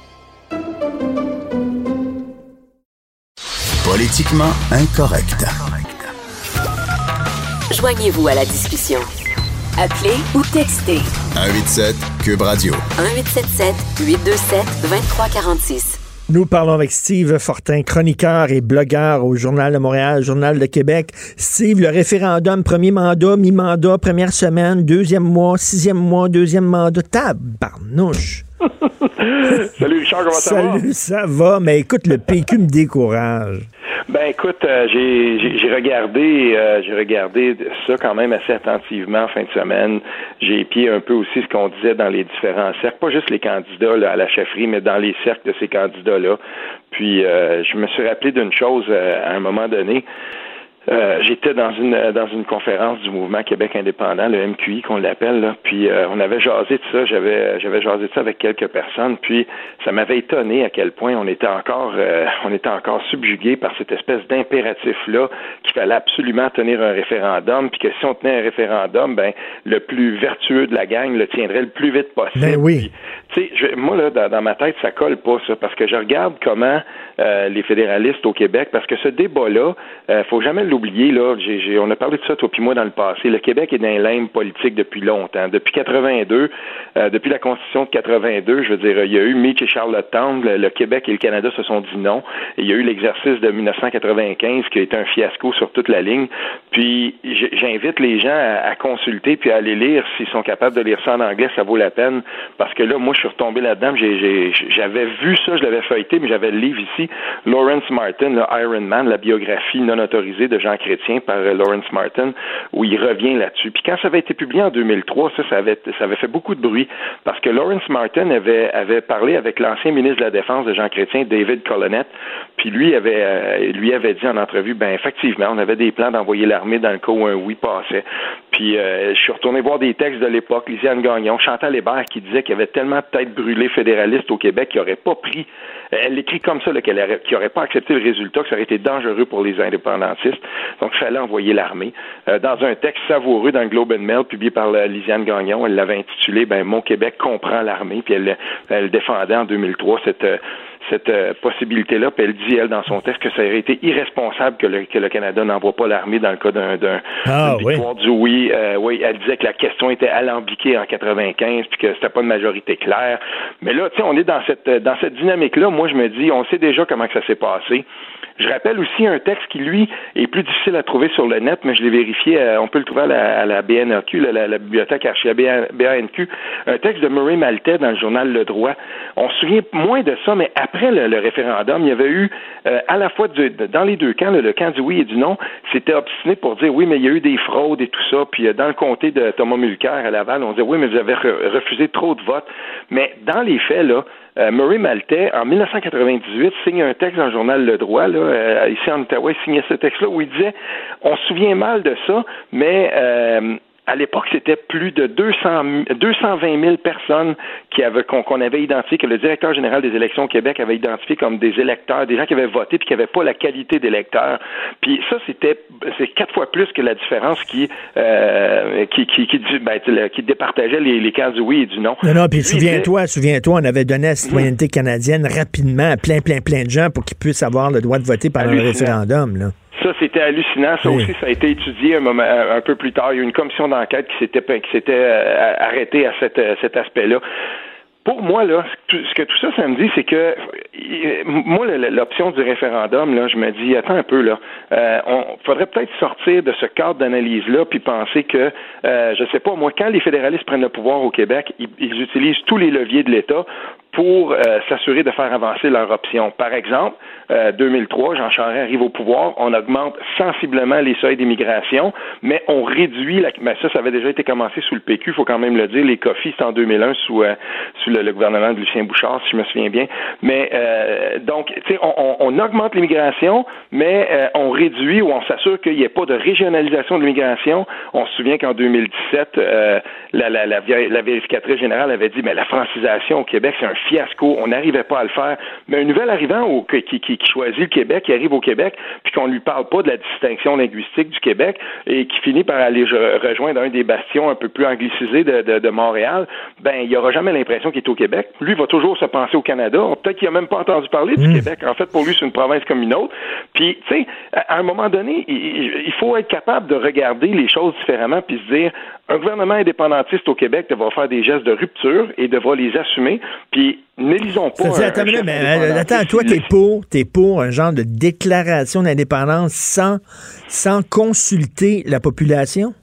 Politiquement incorrect. Joignez-vous à la discussion. Appelez ou textez 187 Cube Radio. 1877 827 2346. Nous parlons avec Steve Fortin, chroniqueur et blogueur au Journal de Montréal, Journal de Québec. Steve, le référendum, premier mandat, mi-mandat, première semaine, deuxième mois, sixième mois, deuxième mandat, tabarnouche. Salut Richard, comment ça va? Salut, ça va, mais écoute, le PQ me décourage. Ben écoute, euh, j'ai regardé euh, j'ai regardé ça quand même assez attentivement en fin de semaine. J'ai épié un peu aussi ce qu'on disait dans les différents cercles, pas juste les candidats là, à la chefferie, mais dans les cercles de ces candidats-là. Puis euh, je me suis rappelé d'une chose à un moment donné. Euh, j'étais dans une dans une conférence du mouvement Québec indépendant, le MQI qu'on l'appelle, là, puis euh, on avait jasé de ça, j'avais j'avais jasé de ça avec quelques personnes, puis ça m'avait étonné à quel point on était encore euh, on était encore subjugué par cette espèce d'impératif là qu'il fallait absolument tenir un référendum, puis que si on tenait un référendum, ben le plus vertueux de la gang le tiendrait le plus vite possible. Ben oui. Tu sais, moi là dans, dans, ma tête ça colle pas ça parce que je regarde comment les fédéralistes au Québec, parce que ce débat là, faut jamais l'oublier, là, on a parlé de ça, toi puis moi, dans le passé. Le Québec est dans l'aime politique depuis longtemps. Depuis 82, euh, depuis la Constitution de 82, je veux dire, il y a eu Mitch et Charlottetown, le, le Québec et le Canada se sont dit non. Il y a eu l'exercice de 1995 qui a été un fiasco sur toute la ligne. Puis j'invite les gens à, consulter puis à aller lire s'ils sont capables de lire ça en anglais, ça vaut la peine. Parce que là, moi, je suis retombé là-dedans. j'avais vu ça, je l'avais feuilleté, mais j'avais le livre ici, Lawrence Martin, le Iron Man, la biographie non autorisée de Jean Chrétien par euh, Lawrence Martin, où il revient là-dessus. Puis quand ça avait été publié en 2003, ça, avait, fait beaucoup de bruit parce que Lawrence Martin avait, parlé avec l'ancien ministre de la Défense de Jean Chrétien, David Colonnet, puis lui avait, euh, lui avait dit en entrevue, ben effectivement, on avait des plans d'envoyer l'armée dans le cas où un oui passait. Puis euh, je suis retourné voir des textes de l'époque, Lisiane Gagnon, Chantal Hébert, qui disait qu'il y avait tellement de têtes brûlées fédéralistes au Québec qui n'auraient pas pris elle écrit comme ça qu'elle n'aurait pas accepté le résultat, que ça aurait été dangereux pour les indépendantistes. Donc, il fallait envoyer l'armée. Euh, dans un texte savoureux dans le Globe and Mail, publié par Lisiane Gagnon, elle l'avait intitulé ben, Mon Québec comprend l'armée, puis elle, elle défendait en 2003 cette euh, cette euh, possibilité-là. Puis elle dit, elle, dans son texte, que ça aurait été irresponsable que le, que le Canada n'envoie pas l'armée dans le cas d'un, ah, victoire du oui. Euh, oui, elle disait que la question était alambiquée en 95, puis que c'était pas une majorité claire. Mais là, tu sais, on est dans cette dans cette dynamique-là. Moi, je me dis, on sait déjà comment que ça s'est passé. Je rappelle aussi un texte qui, lui, est plus difficile à trouver sur le net, mais je l'ai vérifié, euh, on peut le trouver à la, à la BNAQ, la, bibliothèque archive BANQ, un texte de Murray Maltais dans le journal Le Droit. On se souvient moins de ça, mais après le, référendum, il y avait eu euh, à la fois dans les deux camps, le, camp du oui et du non, c'était obstiné pour dire oui, mais il y a eu des fraudes et tout ça. Puis euh, dans le comté de Thomas Mulcair à Laval, on disait oui, mais vous avez refusé trop de votes. Mais dans les faits, là, euh, Murray Maltais, en 1998, signe un texte dans le journal Le Droit, là, euh, ici en Ottawa, il signait ce texte-là où il disait On se souvient mal de ça, mais euh, à l'époque, c'était plus de 200, 220 000 personnes qui avaient, qu'on, avait identifié, que le directeur général des élections au Québec avait identifié comme des électeurs, des gens qui avaient voté puis qui n'avaient pas la qualité d'électeurs. Puis ça, c'était c'est quatre fois plus que la différence qui euh, qui, qui, qui, ben, qui départageait les, les cas du oui et du non. Non, non, puis souviens-toi, souviens-toi, on avait donné la citoyenneté canadienne rapidement à plein, plein, plein de gens pour qu'ils puissent avoir le droit de voter par un référendum. Là. Ça, c'était hallucinant. Ça aussi, ça a été étudié un, moment, un peu plus tard. Il y a eu une commission d'enquête qui s'était qui s'était euh, arrêtée à cet, euh, cet aspect-là. Pour moi, là, ce que tout ça, ça me dit, c'est que moi, l'option du référendum, là, je me dis, attends un peu, là, euh, on faudrait peut-être sortir de ce cadre d'analyse-là, puis penser que, euh, je sais pas, moi, quand les fédéralistes prennent le pouvoir au Québec, ils, ils utilisent tous les leviers de l'État pour euh, s'assurer de faire avancer leur option. Par exemple, 2003, euh, Jean Charest arrive au pouvoir, on augmente sensiblement les seuils d'immigration, mais on réduit, la, mais ça, ça avait déjà été commencé sous le PQ, il faut quand même le dire, les COFI, c'est en 2001 sous, euh, sous le, gouvernement de Lucien Bouchard, si je me souviens bien. Mais donc, tu sais, on, on, augmente l'immigration, mais on réduit ou on s'assure qu'il n'y ait pas de régionalisation de l'immigration. On se souvient qu'en 2017, la, la, la, la, vérificatrice générale avait dit, mais la francisation au Québec, c'est un fiasco, on n'arrivait pas à le faire. Mais un nouvel arrivant au, qui, qui, qui, choisit le Québec, qui arrive au Québec, puis qu'on ne lui parle pas de la distinction linguistique du Québec, et qui finit par aller rejoindre un des bastions un peu plus anglicisés de, de, de Montréal, ben il aura jamais l'impression qu'il est au Québec. Lui va toujours se penser au Canada. Peut-être qu'il n'a même pas entendu parler du mmh. Québec. En fait, pour lui, c'est une province comme une autre. Puis, tu sais, à un moment donné, il faut être capable de regarder les choses différemment, puis se dire, un gouvernement indépendantiste au Québec devra faire des gestes de rupture et devra les assumer. Puis n'élisons pas. Un, attends, mais, euh, attends, toi, t'es pour, es pour un genre de déclaration d'indépendance sans, sans consulter la population?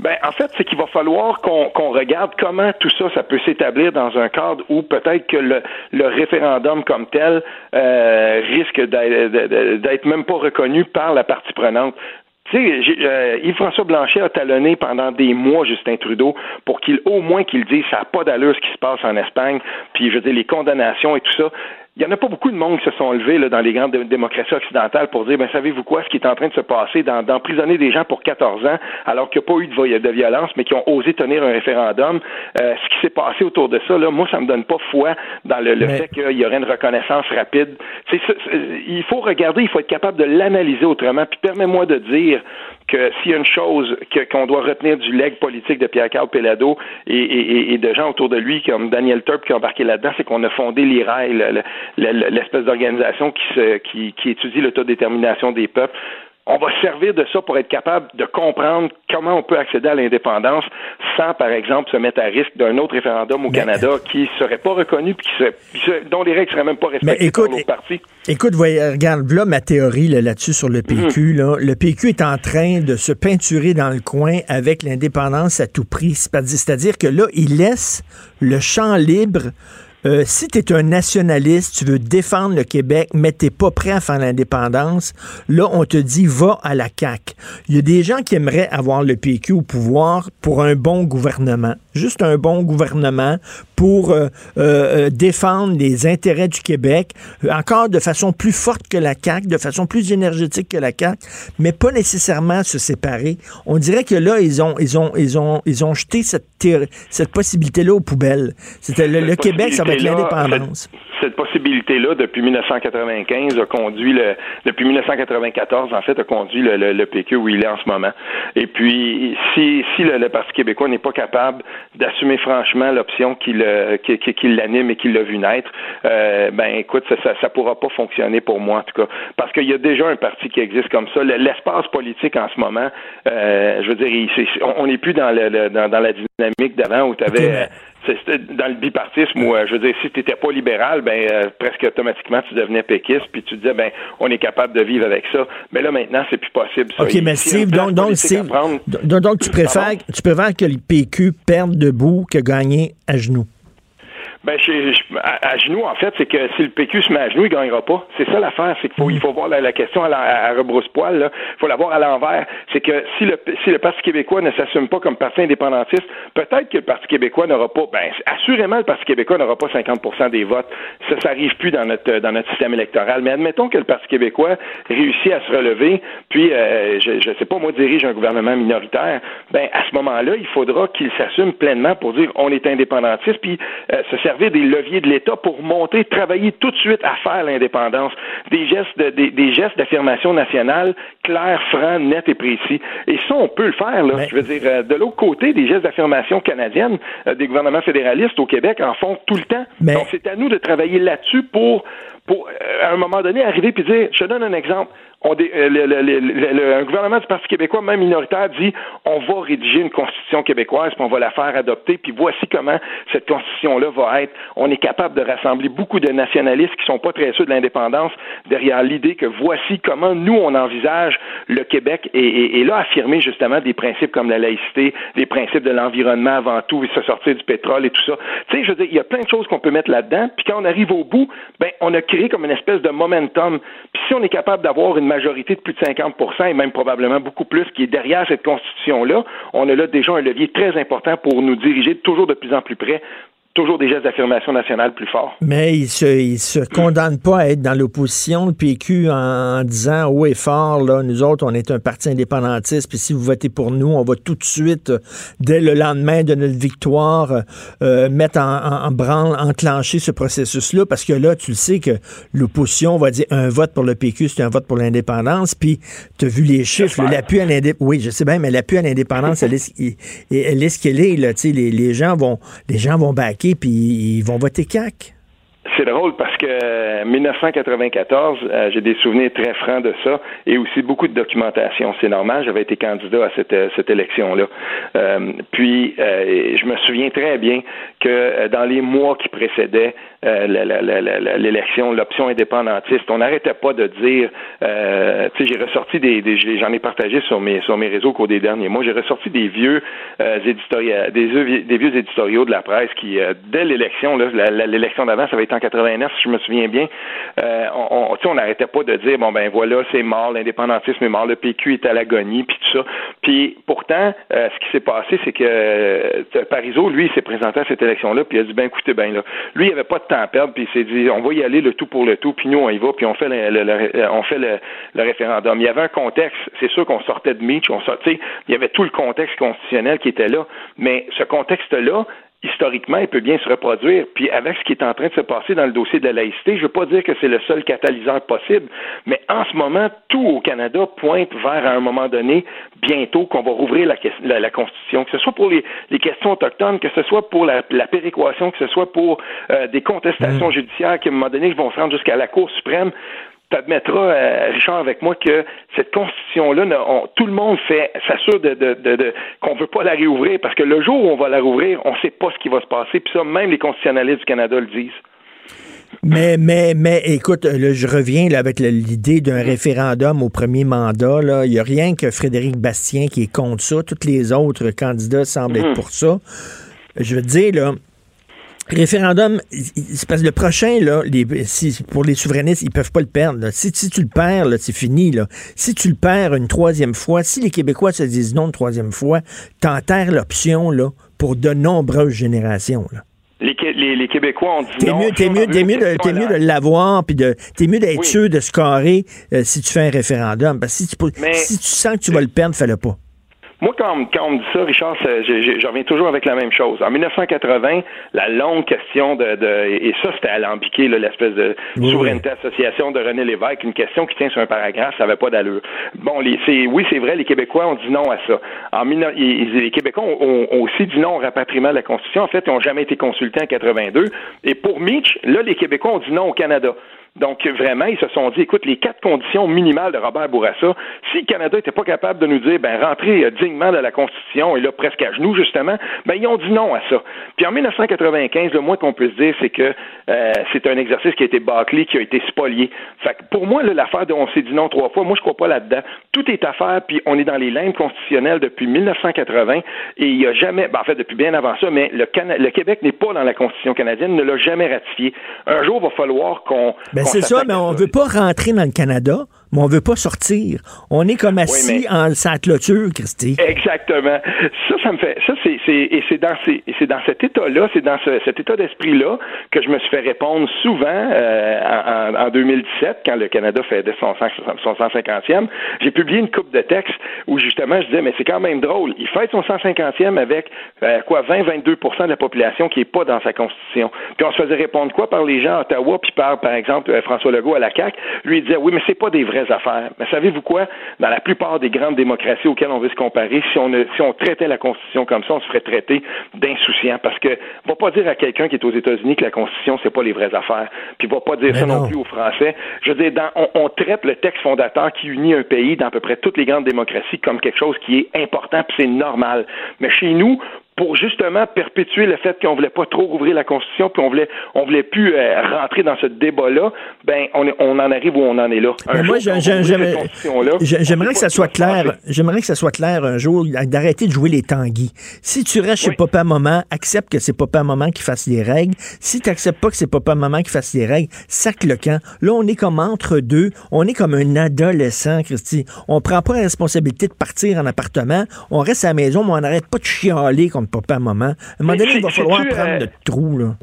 Ben, en fait, c'est qu'il va falloir qu'on regarde comment tout ça, ça peut s'établir dans un cadre où peut-être que le, le, référendum comme tel euh, risque d'être même pas reconnu par la partie prenante. Tu sais, euh, Yves-François Blanchet a talonné pendant des mois Justin Trudeau pour qu'il, au moins, qu'il dise ça n'a pas d'allure ce qui se passe en Espagne, puis je veux dire, les condamnations et tout ça il n'y en a pas beaucoup de monde qui se sont levés là, dans les grandes démocraties occidentales pour dire, ben savez-vous quoi, ce qui est en train de se passer, d'emprisonner des gens pour 14 ans, alors qu'il n'y a pas eu de, de, violence, mais qui ont osé tenir un référendum. Euh, ce qui s'est passé autour de ça, là, moi, ça me donne pas foi dans le, le fait qu'il y aurait une reconnaissance rapide. C'est, il faut regarder, il faut être capable de l'analyser autrement. Puis permets-moi de dire que s'il y a une chose qu'on doit retenir du leg politique de Pierre-Carl Pelado et, et, de gens autour de lui comme Daniel Turp qui ont embarqué là-dedans, c'est qu'on a fondé l'IRAI, l'espèce d'organisation qui, qui, qui étudie l'autodétermination des peuples on va servir de ça pour être capable de comprendre comment on peut accéder à l'indépendance sans, par exemple, se mettre à risque d'un autre référendum au Canada qui serait pas reconnu puis qui dont les règles seraient même pas respectées écoute, par parti. Écoute, regarde, là, ma théorie là-dessus sur le PQ. Mhm. Le PQ est en train de se peinturer dans le coin avec l'indépendance à tout prix. C'est-à-dire que là, il laisse le champ libre euh, si tu es un nationaliste, tu veux défendre le Québec, mais tu pas prêt à faire l'indépendance, là, on te dit va à la CAQ. Il y a des gens qui aimeraient avoir le PQ au pouvoir pour un bon gouvernement. Juste un bon gouvernement pour euh, euh, défendre les intérêts du Québec, encore de façon plus forte que la CAQ, de façon plus énergétique que la CAQ, mais pas nécessairement se séparer. On dirait que là, ils ont, ils ont, ils ont, ils ont jeté cette, cette possibilité-là aux poubelles. C'était le, le Québec, ça avec l'indépendance cette possibilité-là, depuis 1995, a conduit le, depuis 1994, en fait, a conduit le, le, PQ où il est en ce moment. Et puis, si, si le, Parti québécois n'est pas capable d'assumer franchement l'option qui, qui, qui, l'anime et qui l'a vu naître, euh, ben, écoute, ça, ça, ça, pourra pas fonctionner pour moi, en tout cas. Parce qu'il y a déjà un parti qui existe comme ça. L'espace politique en ce moment, euh, je veux dire, on n'est plus dans, le, dans, dans la dynamique d'avant où tu avais dans le bipartisme où, euh, je veux dire, si tu n'étais pas libéral, ben euh, presque automatiquement tu devenais péquiste, puis tu disais, ben on est capable de vivre avec ça. Mais là maintenant, c'est plus possible. OK, mais Steve, donc, donc, donc, tu préfères, tu préfères que le PQ perde debout que gagner à genoux? Ben, à, genoux, en fait, c'est que si le PQ se met à genoux, il gagnera pas. C'est ça l'affaire, c'est qu'il faut, il faut voir la, question à, à, rebrousse-poil. Il faut la voir à l'envers. C'est que si le, si le Parti québécois ne s'assume pas comme parti indépendantiste, peut-être que le Parti québécois n'aura pas. Ben, assurément, le Parti québécois n'aura pas 50% des votes. Ça, ça arrive plus dans notre dans notre système électoral. Mais admettons que le Parti québécois réussit à se relever, puis euh, je, je sais pas, moi dirige un gouvernement minoritaire. Ben, à ce moment-là, il faudra qu'il s'assume pleinement pour dire on est indépendantiste, puis euh, servir des leviers de l'État pour monter, travailler tout de suite à faire l'indépendance. Des gestes, de, des, des, gestes d'affirmation nationale clairs, francs, nets et précis. Et ça, on peut le faire. Là. Je veux dire, euh, de l'autre côté, des gestes d'affirmation canadiennes, euh, des gouvernements fédéralistes au Québec en font tout le temps. Donc, c'est à nous de travailler là-dessus pour, pour, euh, à un moment donné, arriver et dire, je te donne un exemple on euh, un gouvernement du Parti québécois, même minoritaire, dit on va rédiger une constitution québécoise, puis on va la faire adopter, puis voici comment cette constitution-là va être. On est capable de rassembler beaucoup de nationalistes qui sont pas très sûrs de l'indépendance derrière l'idée que voici comment nous on envisage le Québec et, et, là affirmer justement des principes comme la laïcité, des principes de l'environnement avant tout, et se sortir du pétrole et tout ça. Tu sais, je veux dire, il y a plein de choses qu'on peut mettre là-dedans, puis quand on arrive au bout, ben on a créé comme une espèce de momentum. Puis si on est capable d'avoir une majorité de plus de 50 et même probablement beaucoup plus qui est derrière cette constitution-là, on a là déjà un levier très important pour nous diriger toujours de plus en plus près toujours des gestes d'affirmation nationale plus forts. Mais il se, il se condamne pas à être dans l'opposition, le PQ, en, disant haut et fort, là, nous autres, on est un parti indépendantiste, puis si vous votez pour nous, on va tout de suite, dès le lendemain de notre victoire, euh, mettre en, en, branle, enclencher ce processus-là, parce que là, tu le sais que l'opposition va dire un vote pour le PQ, c'est un vote pour l'indépendance, puis tu as vu les chiffres, l'appui à l'indépendance, oui, je sais bien, mais l'appui à l'indépendance, elle est, elle est ce qu'elle est, là, tu sais, les, les gens vont, les gens vont puis ils vont voter CAC. C'est drôle parce que 1994, euh, euh, j'ai des souvenirs très francs de ça et aussi beaucoup de documentation. C'est normal, j'avais été candidat à cette, euh, cette élection-là. puis, je me souviens très bien que dans les mois qui précédaient l'élection, l'option indépendantiste, on n'arrêtait pas de dire, tu sais, j'ai ressorti des, j'en ai partagé sur mes sur mes réseaux au cours des derniers mois, j'ai ressorti des vieux éditoriaux, des, des, vieux éditoriaux de la presse qui, dès l'élection, l'élection d'avant, ça avait été en 89, si je me souviens bien, euh, on, on n'arrêtait pas de dire bon ben voilà, c'est mort, l'indépendantisme est mort, le PQ est à l'agonie, puis tout ça. Puis pourtant, euh, ce qui s'est passé, c'est que euh, Parizeau, lui, s'est présenté à élection-là, puis il a dit ben écoutez, ben là, lui, il avait pas de temps à perdre, puis il s'est dit, on va y aller le tout pour le tout, puis nous, on y va, puis on fait le, on fait le référendum. Il y avait un contexte, c'est sûr qu'on sortait de Mitch, on sortait, il y avait tout le contexte constitutionnel qui était là, mais ce contexte-là, historiquement, il peut bien se reproduire. Puis avec ce qui est en train de se passer dans le dossier de la laïcité, je ne veux pas dire que c'est le seul catalyseur possible, mais en ce moment, tout au Canada pointe vers à un moment donné, bientôt, qu'on va rouvrir la, la- la Constitution, que ce soit pour les, les questions autochtones, que ce soit pour la, la péréquation, que ce soit pour euh, des contestations judiciaires qui, à un moment donné, vont se rendre jusqu'à la Cour suprême tu admettras, euh, Richard, avec moi, que cette constitution-là, tout le monde s'assure de, de, de, de- qu'on ne veut pas la réouvrir, parce que le jour où on va la rouvrir, on ne sait pas ce qui va se passer. Puis ça, même les constitutionnalistes du Canada le disent. Mais, mais, mais, écoute, là, je reviens là, avec l'idée d'un référendum au premier mandat. là. Il n'y a rien que Frédéric Bastien qui est contre ça. Tous les autres candidats semblent être Mhm. pour ça. Je veux te dire, là, référendum, c'est parce que le prochain, là, les, si- pour les souverainistes, ils peuvent pas le perdre. là. Si, si tu le perds, c'est fini. Là. Si tu le perds une troisième fois, si les Québécois se disent non une troisième fois, t'enterres l'option là, pour de nombreuses générations. Là. Les, les, les Québécois ont dit T'es mieux, t'es mieux, t'es mieux de, mieux de l'avoir, puis de, t'es mieux d'être Oui. sûr de scorer euh, si tu fais un référendum. Parce que si tu, Mais- si tu sens que tu vas le perdre, fais-le pas. Moi, quand, on- quand on me dit ça, Richard, je, je- je reviens toujours avec la même chose. En 1980, la longue question de, de et ça c'était alambiqué, l'espèce de Oui, souveraineté association de René Lévesque, une question qui tient sur un paragraphe, ça n'avait pas d'allure. Bon, les, c'est, oui, c'est vrai, les Québécois ont dit non à ça. En, les Québécois ont, ont- ont aussi dit non au rapatriement de la Constitution. En fait, ils n'ont jamais été consultés en 82. Et pour Mitch, là, les Québécois ont dit non au Canada. Donc, vraiment, ils se sont dit, écoute, les quatre conditions minimales de Robert Bourassa, si le Canada n'était pas capable de nous dire, ben, rentrez euh, dignement dans la Constitution, et là, presque à genoux, justement, ben, ils ont dit non à ça. Puis en 1995, le moins qu'on peut se dire, c'est que euh, c'est un exercice qui a été bâclé, qui a été spolié. Fait que pour moi, l'affaire de on s'est dit non trois fois, moi, je crois pas là-dedans. Tout est affaire, puis on est dans les limbes constitutionnelles depuis 1980, et il n'y a jamais, ben, en fait, depuis bien avant ça, mais le, Cana- le Québec n'est pas dans la Constitution canadienne, ne l'a jamais ratifié. Un jour, il va falloir qu'on Ben, c'est ça, mais on veut pas rentrer dans le Canada, mais on veut pas sortir. On est comme assis mais- en sa clôture, Christy. Exactement. Ça, ça me fait. Ça, c'est, c'est et c'est dans ces, c'est dans cet état-là, c'est dans ce- cet état d'esprit-là que je me suis fait répondre souvent euh, en, en- en 2017, quand le Canada fêtait son, 100 son 150e. J'ai publié une coupe de textes où justement je disais, mais c'est quand même drôle. Il fête son 150e avec euh, quoi 20-22% de la population qui est pas dans sa constitution. Puis on se faisait répondre quoi par les gens à Ottawa, puis par, par exemple, euh, François Legault à la CAQ. Lui, il disait, oui, mais c'est pas des vraies affaires. Mais savez-vous quoi? Dans la plupart des grandes démocraties auxquelles on veut se comparer, si on, si on traitait la Constitution comme ça, on se ferait traiter d'insouciant. Parce que va pas dire à quelqu'un qui est aux États-Unis que la Constitution, c'est pas les vraies affaires. Puis va pas dire Mais ça non. non. plus aux Français. Je veux dire, dans- on, on traite le texte fondateur qui unit un pays dans à peu près toutes les grandes démocraties comme quelque chose qui est important, puis c'est normal. Mais chez nous, pour justement perpétuer le fait qu'on voulait pas trop rouvrir la Constitution, puis on voulait, on voulait plus euh, rentrer dans ce débat-là, ben on, est- on en arrive où on en est là. Un Mais moi, j'aimerais que ça soit clair. J'aimerais que ça soit clair un jour, d'arrêter de jouer les tanguis. Si tu restes chez papa maman, accepte que c'est papa maman qui fasse les règles. Si tu n'acceptes pas que c'est papa maman qui fasse les règles, sac le camp. Là, on est comme entre deux. On est comme un adolescent, Christy. On prend pas la responsabilité de partir en appartement. On reste à la maison, mais on n'arrête pas de chialer contre papa maman. À un moment donné, il va falloir prendre euh, notre trou, là.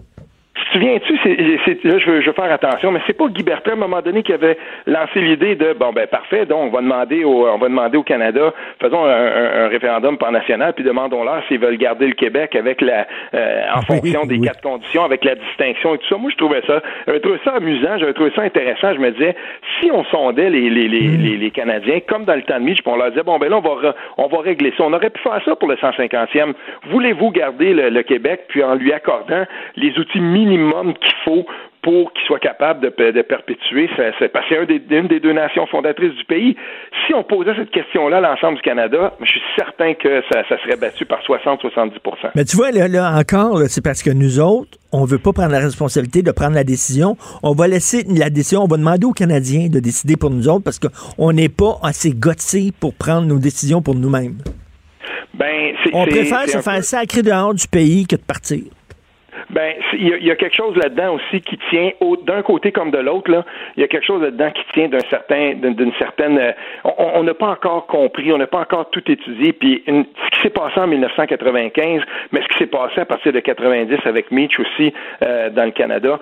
Tu souviens-tu, là, je veux, je veux faire attention, mais c'est pas Guy Bertrand, à un moment donné, qui avait lancé l'idée de, bon, ben, parfait, donc, on va demander au, on va demander au Canada, faisons un, un- un référendum pan-national, puis demandons-leur s'ils veulent garder le Québec avec la, euh, en fonction des quatre conditions, avec la distinction et tout ça. Moi, je trouvais ça, j'avais trouvé ça amusant, j'avais trouvé ça intéressant. Je me disais, si on sondait les, les, les, les, les Canadiens, comme dans le temps de Mitch, puis on leur disait, bon, ben là, on va, re- on va régler ça. On aurait pu faire ça pour le 150e. Voulez-vous garder le, le Québec, puis en lui accordant les outils qu'il faut pour qu'il soit capable de, pe- de perpétuer, ça- ça- parce que c'est une des deux nations fondatrices du pays. Si on posait cette question-là à l'ensemble du Canada, je suis certain que ça, ça serait battu par 60-70% Mais tu vois, là, là, encore, là, c'est parce que nous autres, on veut pas prendre la responsabilité de prendre la décision. On va laisser la décision, on va demander aux Canadiens de décider pour nous autres parce qu'on n'est pas assez gottés pour prendre nos décisions pour nous-mêmes. Ben, c'est- On c'est- préfère c'est se faire peu- sacrer dehors du pays que de partir. Ben, il y, a- quelque chose là-dedans aussi qui tient d'un côté comme de l'autre. Là, il y a quelque chose là-dedans qui tient d'un certain, d'une certaine. euh, on n'a pas encore compris, on n'a pas encore tout étudié. Puis ce qui s'est passé en 1995, mais ce qui s'est passé à partir de 90 avec Meach aussi euh, dans le Canada.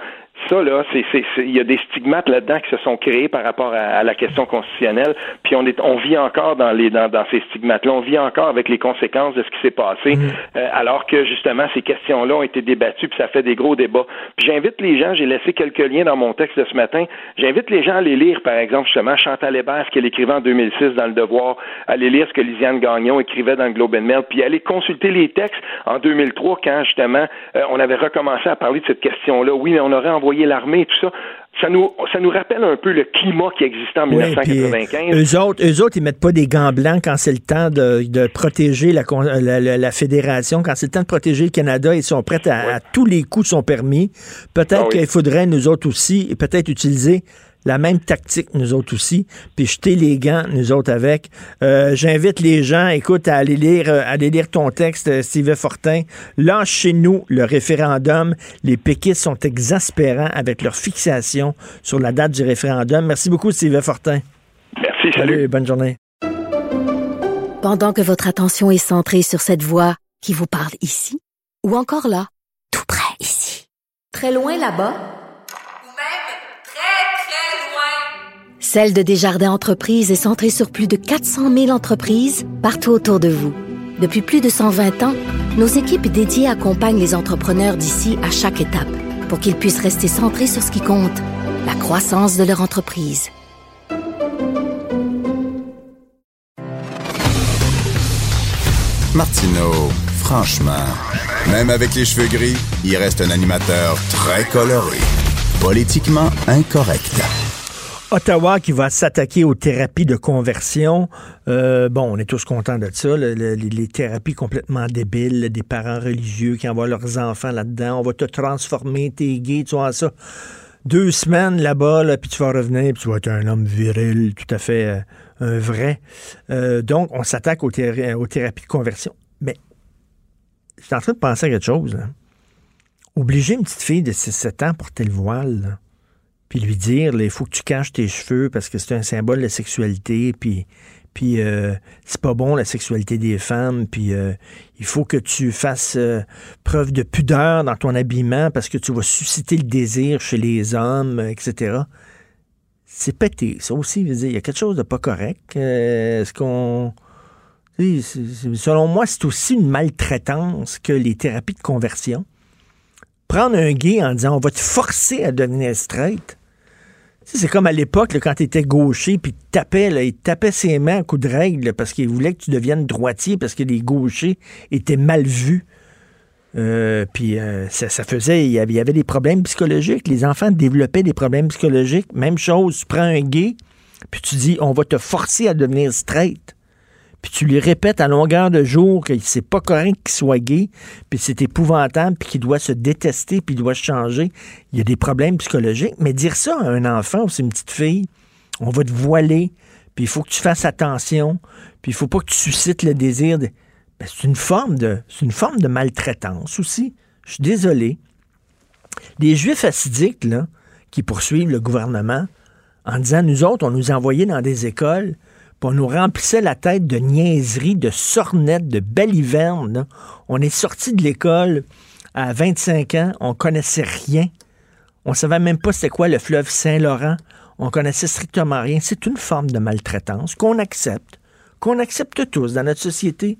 Ça, là, c'est, c'est, c'est- il y a des stigmates là-dedans qui se sont créés par rapport à, à la question constitutionnelle. Puis on est, on vit encore dans les, dans, dans ces stigmates-là. On vit encore avec les conséquences de ce qui s'est passé, euh, alors que justement ces questions-là ont été débattues, puis ça fait des gros débats. Puis j'invite les gens, j'ai laissé quelques liens dans mon texte de ce matin. J'invite les gens à les lire, par exemple, justement, Chantal Hébert, ce qu'elle écrivait en 2006 dans Le Devoir, à aller lire ce que Lisiane Gagnon écrivait dans le Globe and Mail, puis aller consulter les textes en 2003 quand justement euh, on avait recommencé à parler de cette question-là. Oui, mais on aurait envoyé l'armée et tout ça. Ça nous, ça nous rappelle un peu le climat qui existait en Oui, puis, 1995. euh, eux autres, eux autres, ils mettent pas des gants blancs quand c'est le temps de, de protéger la, la, la- la fédération, quand c'est le temps de protéger le Canada, ils sont prêts à, à tous les coups sont permis. Peut-être Ah oui. qu'il faudrait, nous autres aussi, peut-être utiliser la même tactique, nous autres aussi, puis jeter les gants, nous autres avec. Euh, J'invite les gens, écoute, à aller lire, euh, à aller lire ton texte, euh, Steve Fortin. Là, chez nous, le référendum, les péquistes sont exaspérants avec leur fixation sur la date du référendum. Merci beaucoup, Steve Fortin. Merci, salut. bonne journée. Pendant que votre attention est centrée sur cette voix qui vous parle ici, ou encore là, tout près ici, très loin là-bas, Celle de Desjardins Entreprises est centrée sur plus de 400 000 entreprises partout autour de vous. Depuis plus de 120 ans, nos équipes dédiées accompagnent les entrepreneurs d'ici à chaque étape pour qu'ils puissent rester centrés sur ce qui compte, la croissance de leur entreprise. Martineau, franchement, même avec les cheveux gris, il reste un animateur très coloré. Politiquement incorrect. Ottawa qui va s'attaquer aux thérapies de conversion. Euh, bon, on est tous contents de ça. le- le- les, thérapies complètement débiles, des parents religieux qui envoient leurs enfants là-dedans. On va te transformer, t'es gay, tu vois ça. Deux semaines là-bas, là, puis tu vas revenir, puis tu vas être un homme viril, tout à fait euh, un vrai. Euh, donc, on s'attaque aux, thé- aux thérapies de conversion. Mais je suis en train de penser à quelque chose. là. Obliger une petite fille de 6-7 ans à porter le voile, puis lui dire, il faut que tu caches tes cheveux parce que c'est un symbole de sexualité, puis, euh, c'est pas bon la sexualité des femmes, puis euh, il faut que tu fasses euh, preuve de pudeur dans ton habillement parce que tu vas susciter le désir chez les hommes, etc. C'est pété, ça aussi, il y a quelque chose de pas correct. Est-ce qu'on... Selon moi, c'est aussi une maltraitance que les thérapies de conversion. Prendre un gay en disant on va te forcer à devenir straight. C'est comme à l'époque, quand tu étais gaucher, puis il tapait, là, il tapait ses mains à coups de règle parce qu'il voulait que tu deviennes droitier parce que les gauchers étaient mal vus. Euh, puis euh, ça, ça faisait, il y, avait, il y avait des problèmes psychologiques. Les enfants développaient des problèmes psychologiques. Même chose, tu prends un gay, puis tu dis, on va te forcer à devenir straight. Puis tu lui répètes à longueur de jour que c'est pas correct qu'il soit gay, puis c'est épouvantable, puis qu'il doit se détester, puis il doit changer. Il y a des problèmes psychologiques. Mais dire ça à un enfant ou c'est une petite fille, on va te voiler, puis il faut que tu fasses attention, puis il faut pas que tu suscites le désir de... Ben, c'est une forme de c'est une forme de maltraitance aussi. Je suis désolé. Les Juifs assidiques, là, qui poursuivent le gouvernement en disant nous autres, on nous envoyait dans des écoles, on nous remplissait la tête de niaiseries, de sornettes, de balivernes. On est sorti de l'école à 25 ans, on connaissait rien. On savait même pas c'était quoi le fleuve Saint-Laurent. On connaissait strictement rien. C'est une forme de maltraitance qu'on accepte, qu'on accepte tous dans notre société.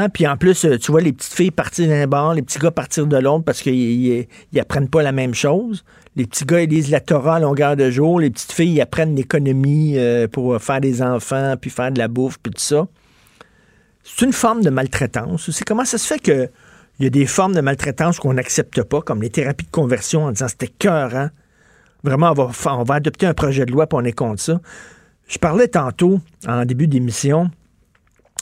Hein, Puis en plus, euh, tu vois les petites filles partir d'un bord, les petits gars partir de l'autre parce qu'ils ils- ils apprennent pas la même chose. Les petits gars, ils lisent la Torah à longueur de jour. Les petites filles, ils apprennent l'économie euh, pour euh, faire des enfants, puis faire de la bouffe, puis tout ça. C'est une forme de maltraitance. C'est comment ça se fait que il y a des formes de maltraitance qu'on n'accepte pas, comme les thérapies de conversion en disant c'était cœur, Vraiment, on va, on va adopter un projet de loi pour on est contre ça. Je parlais tantôt, en début d'émission,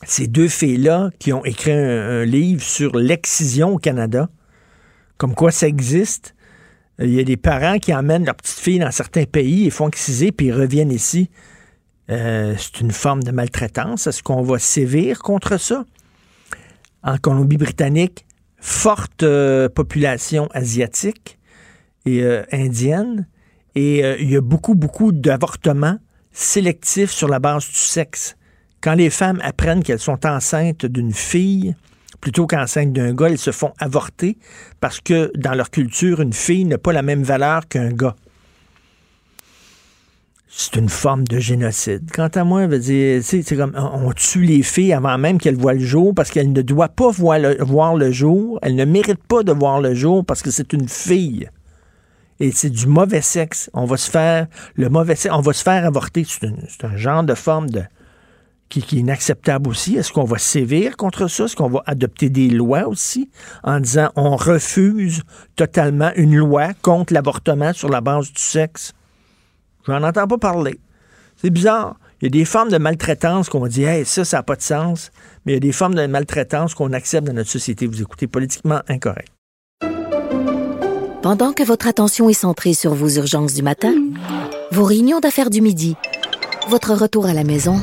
ces deux filles-là qui ont écrit un, livre sur l'excision au Canada, comme quoi ça existe. Il y a des parents qui emmènent leur petite fille dans certains pays, ils font exciser, puis ils reviennent ici. Euh, c'est une forme de maltraitance. Est-ce qu'on va sévir contre ça? En Colombie-Britannique, forte euh, population asiatique et euh, indienne. Et il y a beaucoup, beaucoup d'avortements sélectifs sur la base du sexe. Quand les femmes apprennent qu'elles sont enceintes d'une fille, plutôt qu'enceintes d'un gars, elles se font avorter parce que dans leur culture, une fille n'a pas la même valeur qu'un gars c'est une forme de génocide. Quant à moi, c'est comme on tue les filles avant même qu'elles voient le jour parce qu'elles ne doivent pas voir le, jour. Elles ne méritent pas de voir le jour parce que c'est une fille. Et c'est du mauvais sexe. On va se faire mauvais sexe, on va se faire avorter. C'est un genre de forme de qui, est inacceptable aussi. Est-ce qu'on va sévir contre ça? Est-ce qu'on va adopter des lois aussi en disant on refuse totalement une loi contre l'avortement sur la base du sexe? Je n'en entends pas parler. C'est bizarre. Il y a des formes de maltraitance qu'on dit, hey, ça, ça n'a pas de sens. Mais il y a des formes de maltraitance qu'on accepte dans notre société. Vous écoutez politiquement incorrect. Pendant que votre attention est centrée sur vos urgences du matin, vos réunions d'affaires du midi, votre retour à la maison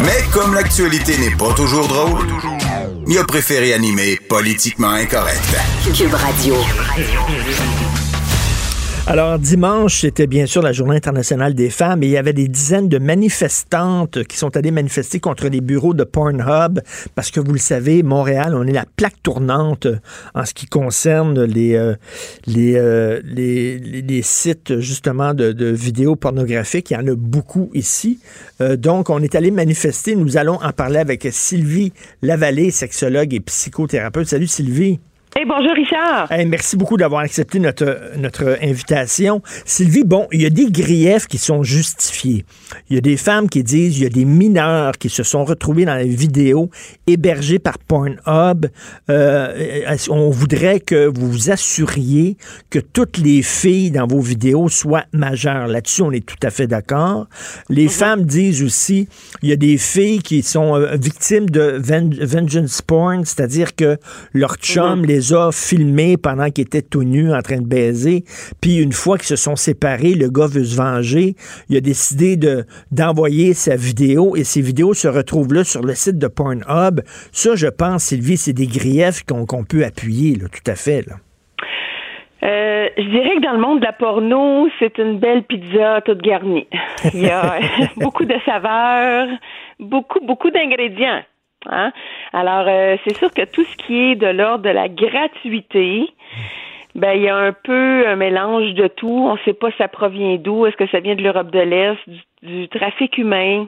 Mais comme l'actualité n'est pas toujours drôle, il a préféré animer Politiquement incorrect. Cube Radio. Alors, dimanche, c'était bien sûr la Journée internationale des femmes et il y avait des dizaines de manifestantes qui sont allées manifester contre les bureaux de Pornhub parce que vous le savez, Montréal, on est la plaque tournante en ce qui concerne les, euh, euh, les, les, les, sites justement de, de, vidéos pornographiques. Il y en a beaucoup ici. Euh, donc, on est allé manifester. Nous allons en parler avec Sylvie Lavallée, sexologue et psychothérapeute. Salut Sylvie. Hey, bonjour Richard. Hey, merci beaucoup d'avoir accepté notre, notre invitation. Sylvie, bon, il y a des griefs qui sont justifiés. Il y a des femmes qui disent, il y a des mineurs qui se sont retrouvés dans les vidéos hébergées par Pornhub. Euh, on voudrait que vous vous assuriez que toutes les filles dans vos vidéos soient majeures. Là-dessus, on est tout à fait d'accord. Les femmes disent aussi, il y a des filles qui sont euh, victimes de vengeance porn, c'est-à-dire que leur chum les a filmés pendant qu'ils étaient tout nus en train de baiser. Puis une fois qu'ils se sont séparés, le gars veut se venger. Il a décidé de, d'envoyer sa vidéo et ces vidéos se retrouvent là sur le site de Pornhub. Ça, je pense, Sylvie, c'est des griefs qu'on, qu'on peut appuyer, là, tout à fait. Là. Euh, je dirais que dans le monde de la porno, c'est une belle pizza toute garnie. Il y a beaucoup de saveurs, beaucoup, beaucoup d'ingrédients. Hein? Alors, euh, c'est sûr que tout ce qui est de l'ordre de la gratuité, ben il y a un peu un mélange de tout. On ne sait pas ça provient d'où. Est-ce que ça vient de l'Europe de l'Est, du, du, trafic humain?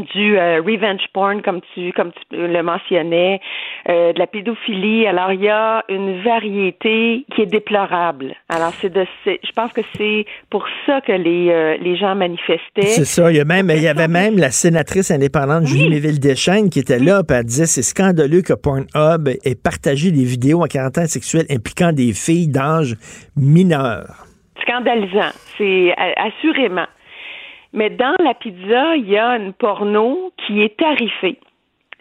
Du euh, revenge porn comme tu comme tu le mentionnais, euh, de la pédophilie. Alors il y a une variété qui est déplorable. Alors c'est de je pense que c'est pour ça que les euh, les gens manifestaient. C'est ça, il y a même il y avait même la sénatrice indépendante Julie oui. Méville Deschênes qui était là, puis elle disait c'est scandaleux que Pornhub ait partagé des vidéos en caractère sexuel impliquant des filles d'âge mineur. Scandalisant, c'est assurément. Mais dans la pizza, il y a une porno qui est tarifée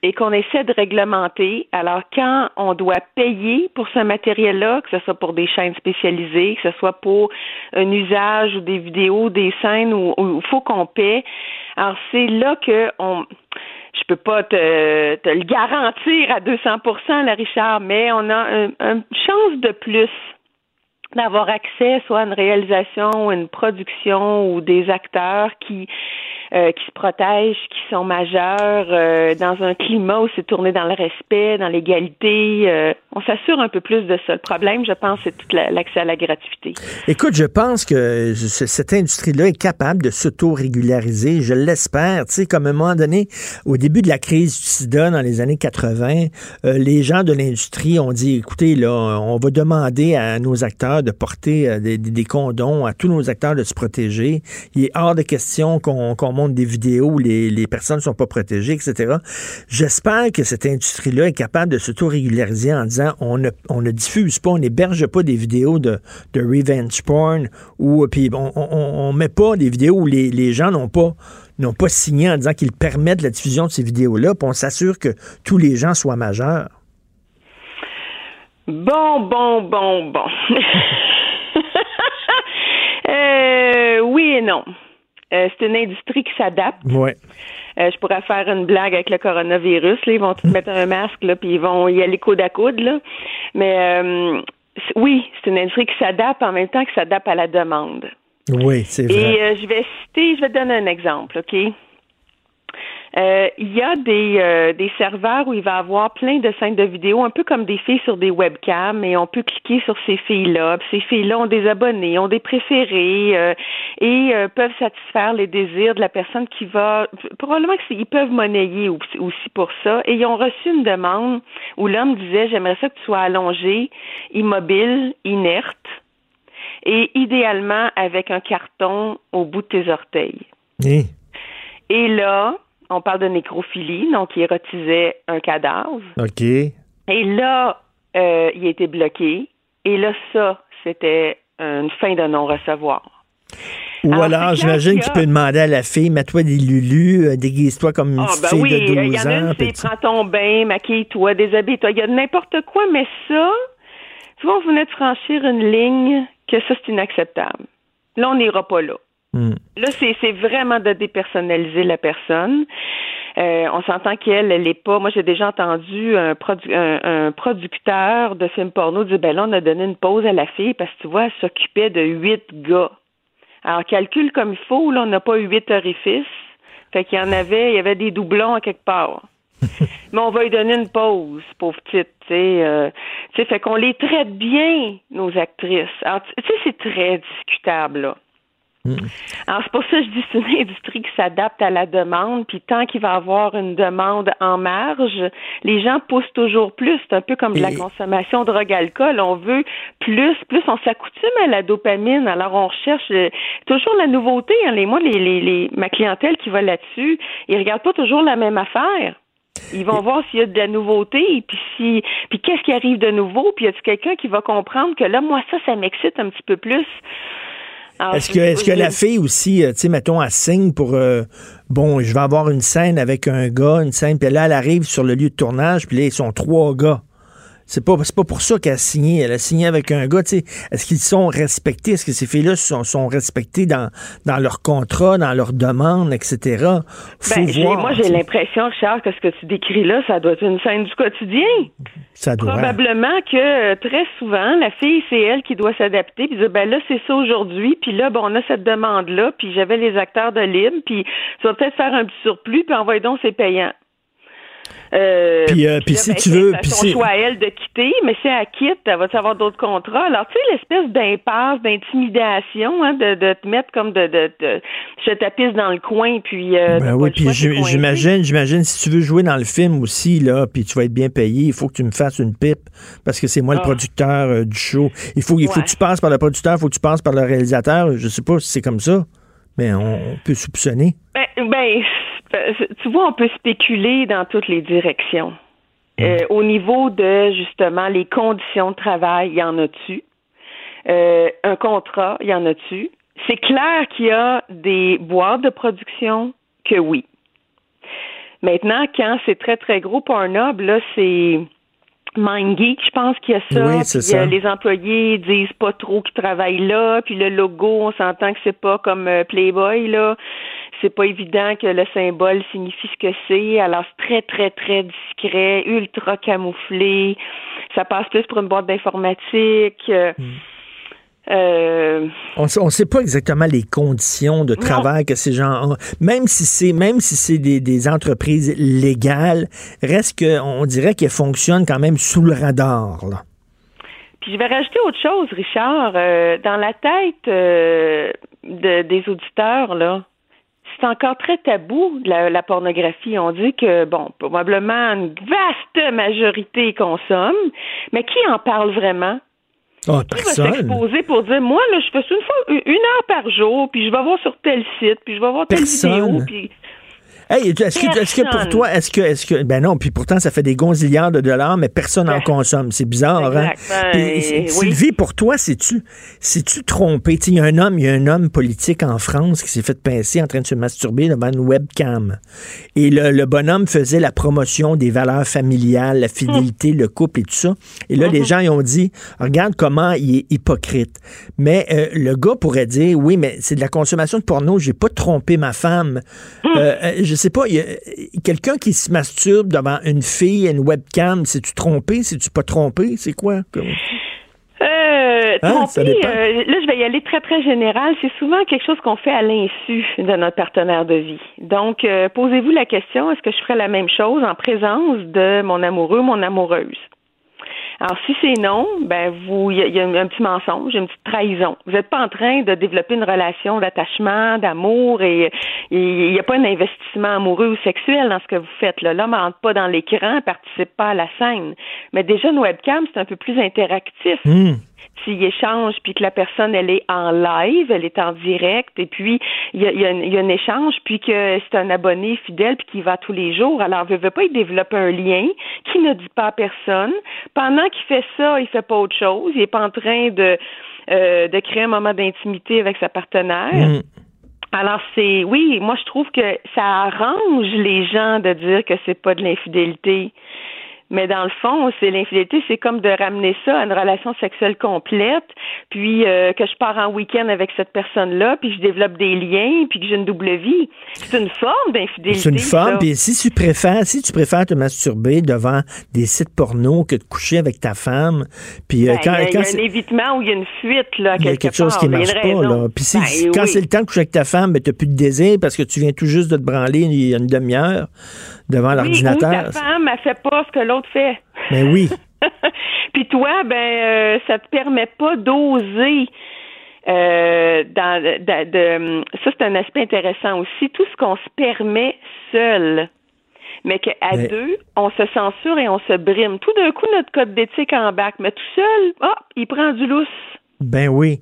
et qu'on essaie de réglementer. Alors, quand on doit payer pour ce matériel-là, que ce soit pour des chaînes spécialisées, que ce soit pour un usage ou des vidéos, des scènes où il faut qu'on paie, alors c'est là que on je peux pas te, te le garantir à 200% là, Richard, mais on a une un chance de plus d'avoir accès soit à une réalisation, une production ou des acteurs qui euh, qui se protègent, qui sont majeurs, euh, dans un climat où c'est tourné dans le respect, dans l'égalité. Euh, on s'assure un peu plus de ça. Le problème, je pense, c'est tout l'accès à la gratuité. Écoute, je pense que cette industrie-là est capable de s'auto-régulariser. Je l'espère. Tu sais, comme à un moment donné, au début de la crise du sida dans les années 80, les gens de l'industrie ont dit, écoutez, là, on va demander à nos acteurs de porter des, des, condoms, à tous nos acteurs de se protéger. Il est hors de question qu'on qu des vidéos où les, les personnes sont pas protégées, etc. J'espère que cette industrie-là est capable de s'auto-régulariser en disant on ne, on ne diffuse pas, on n'héberge pas des vidéos de, de revenge porn ou puis on, on, on met pas des vidéos où les, les gens n'ont pas n'ont pas signé en disant qu'ils permettent la diffusion de ces vidéos-là, puis on s'assure que tous les gens soient majeurs. Bon, bon, bon, bon. Euh, oui et non. Euh, c'est une industrie qui s'adapte. Ouais. Euh, je pourrais faire une blague avec le coronavirus. Là. Ils vont tous mettre un masque, là, puis ils vont y aller coude à coude. Là. Mais euh, oui, c'est une industrie qui s'adapte en même temps que s'adapte à la demande. Oui, c'est vrai. Et euh, je vais citer, je vais te donner un exemple, OK? Euh, il y a des, euh, des serveurs où il va y avoir plein de scènes de vidéos, un peu comme des filles sur des webcams, et on peut cliquer sur ces filles-là. Ces filles-là ont des abonnés, ont des préférés, euh, et euh, peuvent satisfaire les désirs de la personne qui va. Probablement qu'ils peuvent monnayer aussi pour ça. Et ils ont reçu une demande où l'homme disait J'aimerais ça que tu sois allongé, immobile, inerte, et idéalement avec un carton au bout de tes orteils. Et là, on parle de nécrophilie, donc il érotisait un cadavre. OK. Et là, euh, il a été bloqué. Et là, ça, c'était une fin de non-recevoir. Ou Alors, j'imagine qu'il a- peut demander à la fille, mets-toi des lulus, euh, déguise-toi comme une Ah, ben fille oui, de il 12 y en a une tu- prends ton bain, maquille-toi, déshabille-toi. Il y a n'importe quoi, mais ça, tu vois, on venait de franchir une ligne que ça, c'est inacceptable. Là, on n'ira pas là. Hmm. Là, c'est vraiment de dépersonnaliser la personne. Euh, on s'entend qu'elle, elle n'est pas. Moi, j'ai déjà entendu un, produ- un, un producteur de films porno dire ben là, on a donné une pause à la fille parce que tu vois, elle s'occupait de huit gars. Alors, calcule comme il faut, là, on n'a pas huit orifices. Fait qu'il y en avait, il y avait des doublons à quelque part. Mais on va lui donner une pause, pauvre petite, tu sais. euh, fait qu'on les traite bien, nos actrices. Alors, tu sais, c'est très discutable, là. Alors, c'est pour ça que je dis que c'est une industrie qui s'adapte à la demande, puis tant qu'il va y avoir une demande en marge, les gens poussent toujours plus. C'est un peu comme de la consommation de drogue alcool. On veut plus, plus. On s'accoutume à la dopamine, alors on recherche euh, toujours la nouveauté. Hein. Les, moi, les, les, les, ma clientèle qui va là-dessus, ils regardent pas toujours la même affaire. Ils vont voir s'il y a de la nouveauté, puis si, puis qu'est-ce qui arrive de nouveau, puis y a-t-il quelqu'un qui va comprendre que là, moi, ça, ça m'excite un petit peu plus? Alors, Est-ce que, est-ce que la fille aussi, euh, tu sais, mettons, elle signe pour, euh, bon, je vais avoir une scène avec un gars, une scène, puis là, elle arrive sur le lieu de tournage, puis là, ils sont trois gars. C'est pas, c'est pas pour ça qu'elle a signé. Elle a signé avec un gars, tu sais. Est-ce qu'ils sont respectés? Est-ce que ces filles-là sont, sont respectées dans, dans leur contrat, dans leurs demandes, etc.? Faut Ben, voir. moi, j'ai l'impression, Richard, que ce que tu décris là, ça doit être une scène du quotidien. Ça doit. Probablement que euh, très souvent, la fille, c'est elle qui doit s'adapter, puis dire, ben là, c'est ça aujourd'hui, puis là, ben, on a cette demande-là, puis j'avais les acteurs de libre, puis tu vas peut-être faire un petit surplus, puis envoie donc, c'est payant. Euh, Puis, euh, puis là, si ben, tu veux- c'est son choix à elle de quitter, mais si elle quitte, elle va avoir d'autres contrats. Alors, tu sais, l'espèce d'impasse, d'intimidation, hein, de, de te mettre comme de, de, de je tapisse dans le coin, puis euh, Ben oui, puis j'imagine, j'imagine, si tu veux jouer dans le film aussi, là, puis tu vas être bien payé, il faut que tu me fasses une pipe, parce que c'est moi le Ah. producteur du show. Il faut, il faut que tu passes par le producteur, il faut que tu passes par le réalisateur. Je sais pas si c'est comme ça, mais on, peut soupçonner. Ben, ben, tu vois, on peut spéculer dans toutes les directions. Euh, au niveau de justement les conditions de travail, y en a-tu? Euh, un contrat, y en a-tu? C'est clair qu'il y a des boîtes de production que oui. Maintenant, quand c'est très, très gros Pornhub, là, c'est MindGeek, je pense qu'il y a ça. Oui, c'est Puis, ça. euh, les employés disent pas trop qu'ils travaillent là. Puis le logo, on s'entend que c'est pas comme euh, Playboy, là. C'est pas évident que le symbole signifie ce que c'est. Alors, c'est très, très, très discret, ultra camouflé. Ça passe plus pour une boîte d'informatique. Euh, Hmm. euh, On sait, on sait pas exactement les conditions de travail que ces gens ont. Même si c'est même si c'est des, des entreprises légales, reste que on dirait qu'elles fonctionnent quand même sous le radar. Là. Puis je vais rajouter autre chose, Richard. Euh, dans la tête euh, de- des auditeurs, là, c'est encore très tabou la, la pornographie. On dit que bon, probablement une vaste majorité consomme, mais qui en parle vraiment? Oh, Qui va s'exposer pour dire, moi, là, je fais ça une fois, une heure par jour, puis je vais voir sur tel site, puis je vais voir telle Personne. vidéo, puis... Hey, est-ce que, est-ce que pour toi, est-ce que, est-ce que, ben non, puis pourtant, ça fait des gonzillards de dollars, mais personne n'en consomme. C'est bizarre, hein? Ben, Puis, oui. Sylvie, pour toi, c'est-tu, trompé? Tu sais, Il y a un homme, il y a un homme politique en France qui s'est fait pincer en train de se masturber devant une webcam. Et le, le bonhomme faisait la promotion des valeurs familiales, la fidélité, le couple et tout ça. Et là, les gens, ils ont dit, regarde comment il est hypocrite. Mais euh, le gars pourrait dire, oui, mais c'est de la consommation de porno, j'ai pas trompé ma femme. Euh, euh, je sais pas, a- quelqu'un qui se masturbe devant une fille, une webcam, c'est-tu trompé, c'est-tu pas trompé, c'est quoi? Comme- Euh, Hein, dépend. euh, là, je vais y aller très, très général. C'est souvent quelque chose qu'on fait à l'insu de notre partenaire de vie. Donc, euh, posez-vous la question, est-ce que je ferais la même chose en présence de mon amoureux, mon amoureuse? Alors, si c'est non, ben vous, il y, y a un petit mensonge, une petite trahison. Vous n'êtes pas en train de développer une relation d'attachement, d'amour, et il n'y a pas un investissement amoureux ou sexuel dans ce que vous faites. L'homme rentre pas dans l'écran, participe pas à la scène. Mais déjà, une webcam, c'est un peu plus interactif Hmm. S'il échange, puis que la personne, elle est en live, elle est en direct, et puis il y a, il y a un- il y a un échange, puis que c'est un abonné fidèle, puis qui va tous les jours. Alors, veut, veut pas, il développe un lien qui ne dit pas à personne. Pendant qu'il fait ça, il fait pas autre chose. Il est pas en train de, euh, de créer un moment d'intimité avec sa partenaire. Hmm. Alors c'est oui, moi je trouve que ça arrange les gens de dire que c'est pas de l'infidélité. Mais dans le fond, c'est l'infidélité, c'est comme de ramener ça à une relation sexuelle complète, puis euh, que je pars en week-end avec cette personne-là, puis je développe des liens, puis que j'ai une double vie. C'est une forme d'infidélité. C'est une forme, puis si tu préfères, si tu préfères te masturber devant des sites porno que de coucher avec ta femme, puis euh, Ben, quand, il y a, y un évitement ou il y a une fuite là il y a quelque, quelque chose part. qui marche pas, là. Puis si, Ben, quand oui. c'est le temps de coucher avec ta femme, ben, t'as plus de désir parce que tu viens tout juste de te branler il y a une demi-heure devant Oui, l'ordinateur. ta femme, elle fait pas ce que l'autre fait. Mais oui. Puis toi, ben, euh, ça te permet pas d'oser. euh, dans, de, de- ça, c'est un aspect intéressant aussi. Tout ce qu'on se permet seul, mais qu'à Mais- deux, on se censure et on se brime. Tout d'un coup, notre code d'éthique en bac, mais tout seul, hop, il prend du lousse. Ben oui.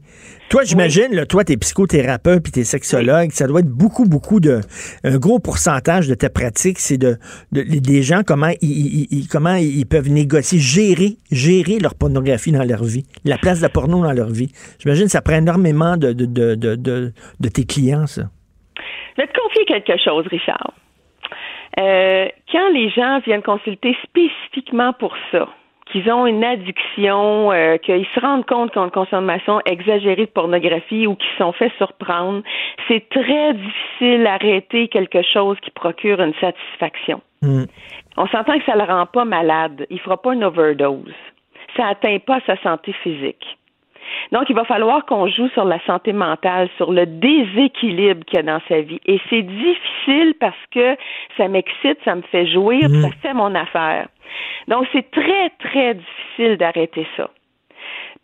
Toi, j'imagine, là, toi, t'es psychothérapeute puis t'es sexologue, ça doit être beaucoup, beaucoup de, un gros pourcentage de ta pratique, c'est de, de- des gens comment ils, comment ils peuvent négocier, gérer, gérer leur pornographie dans leur vie, la place de la porno dans leur vie. J'imagine ça prend énormément de, de, de, de, de- de tes clients, ça. Je vais te confier quelque chose, Richard. Euh, quand les gens viennent consulter spécifiquement pour ça, qu'ils ont une addiction, euh, qu'ils se rendent compte qu'ils ont une consommation exagérée de pornographie ou qu'ils sont fait surprendre, c'est très difficile d'arrêter quelque chose qui procure une satisfaction. On s'entend que ça ne le rend pas malade. Il ne fera pas une overdose. Ça n'atteint pas sa santé physique. Donc, il va falloir qu'on joue sur la santé mentale, sur le déséquilibre qu'il y a dans sa vie. Et c'est difficile parce que ça m'excite, ça me fait jouir, puis ça fait mon affaire. Donc, c'est très, très difficile d'arrêter ça.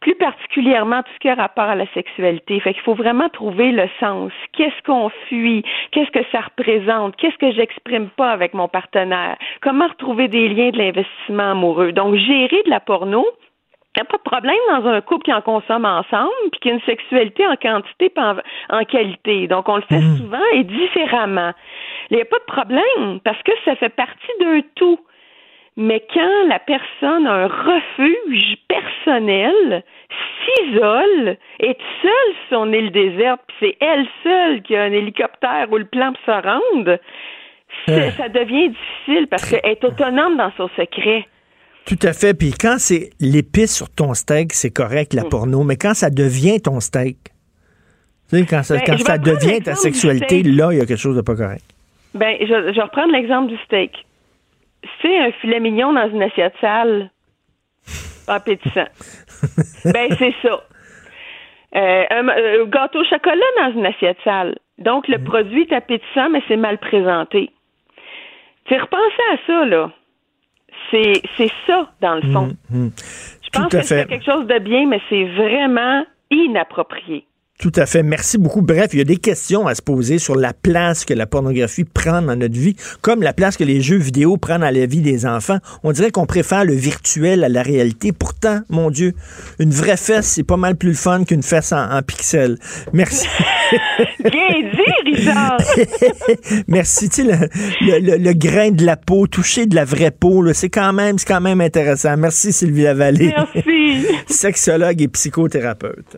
Plus particulièrement tout ce qui a rapport à la sexualité. Fait qu'il faut vraiment trouver le sens. Qu'est-ce qu'on fuit? Qu'est-ce que ça représente? Qu'est-ce que j'exprime pas avec mon partenaire? Comment retrouver des liens de l'investissement amoureux? Donc, gérer de la porno, il n'y a pas de problème dans un couple qui en consomme ensemble, puis qui a une sexualité en quantité et en, en qualité. Donc, on le fait souvent et différemment. Il n'y a pas de problème parce que ça fait partie d'un tout. Mais quand la personne a un refuge personnel, s'isole, est seule sur son île déserte, puis c'est elle seule qui a un hélicoptère ou le plan pour se rendre, Euh. ça devient difficile parce qu'elle est autonome dans son secret. Tout à fait. Puis quand c'est l'épice sur ton steak, c'est correct, Mm. la porno. Mais quand ça devient ton steak, tu sais, quand ça, Ben, quand ça devient ta sexualité, là, il y a quelque chose de pas correct. Ben, je, je vais reprendre l'exemple du steak. C'est un filet mignon dans une assiette sale, pas appétissant. ben, c'est ça. Euh, un euh, gâteau au chocolat dans une assiette sale. Donc, le produit est appétissant, mais c'est mal présenté. Tu sais, repensez à ça, là. C'est, c'est ça, dans le fond. Mhm. Je pense que c'est quelque chose de bien, mais c'est vraiment inapproprié. Tout à fait. Merci beaucoup. Bref, il y a des questions à se poser sur la place que la pornographie prend dans notre vie, comme la place que les jeux vidéo prennent dans la vie des enfants. On dirait qu'on préfère le virtuel à la réalité. Pourtant, mon Dieu, une vraie fesse, c'est pas mal plus le fun qu'une fesse en, en pixels. Merci. Bien dit, Richard! Merci. Tu sais, le, le- le- le grain de la peau, toucher de la vraie peau, c'est quand même, c'est quand même intéressant. Merci, Sylvie Lavallée. Merci. Sexologue et psychothérapeute.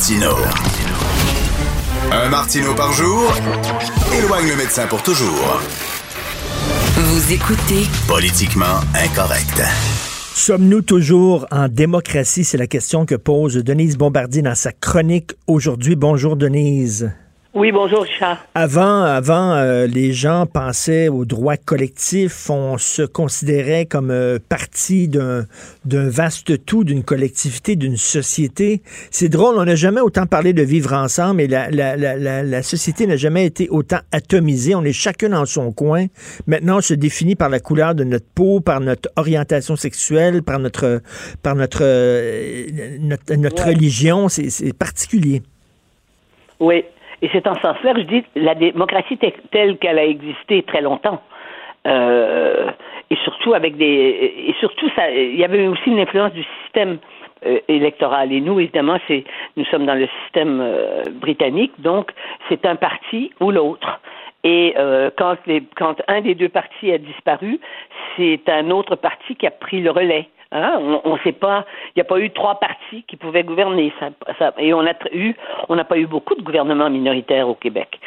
Martino. Un Martino par jour éloigne le médecin pour toujours. Vous écoutez Politiquement incorrect. Sommes-nous toujours en démocratie? C'est la question que pose Denise Bombardier dans sa chronique aujourd'hui. Bonjour Denise. Oui, bonjour, Richard. Avant, avant euh, les gens pensaient aux droits collectifs, on se considérait comme euh, partie d'un vaste tout, d'une collectivité, d'une société. C'est drôle, on n'a jamais autant parlé de vivre ensemble et la, la, la, la, la société n'a jamais été autant atomisée. On est chacun dans son coin. Maintenant, on se définit par la couleur de notre peau, par notre orientation sexuelle, par notre, par notre, euh, notre, notre Ouais. religion. C'est particulier. Oui. Et c'est en ce sens-là que je dis la démocratie te- telle qu'elle a existé très longtemps. Euh, et surtout avec des et surtout ça il y avait aussi une influence du système euh, électoral et nous évidemment c'est nous sommes dans le système euh, britannique donc c'est un parti ou l'autre et euh, quand les, quand un des deux partis a disparu c'est un autre parti qui a pris le relais Hein, on ne sait pas, il n'y a pas eu trois partis qui pouvaient gouverner. Et on n'a pas eu beaucoup de gouvernements minoritaires au Québec.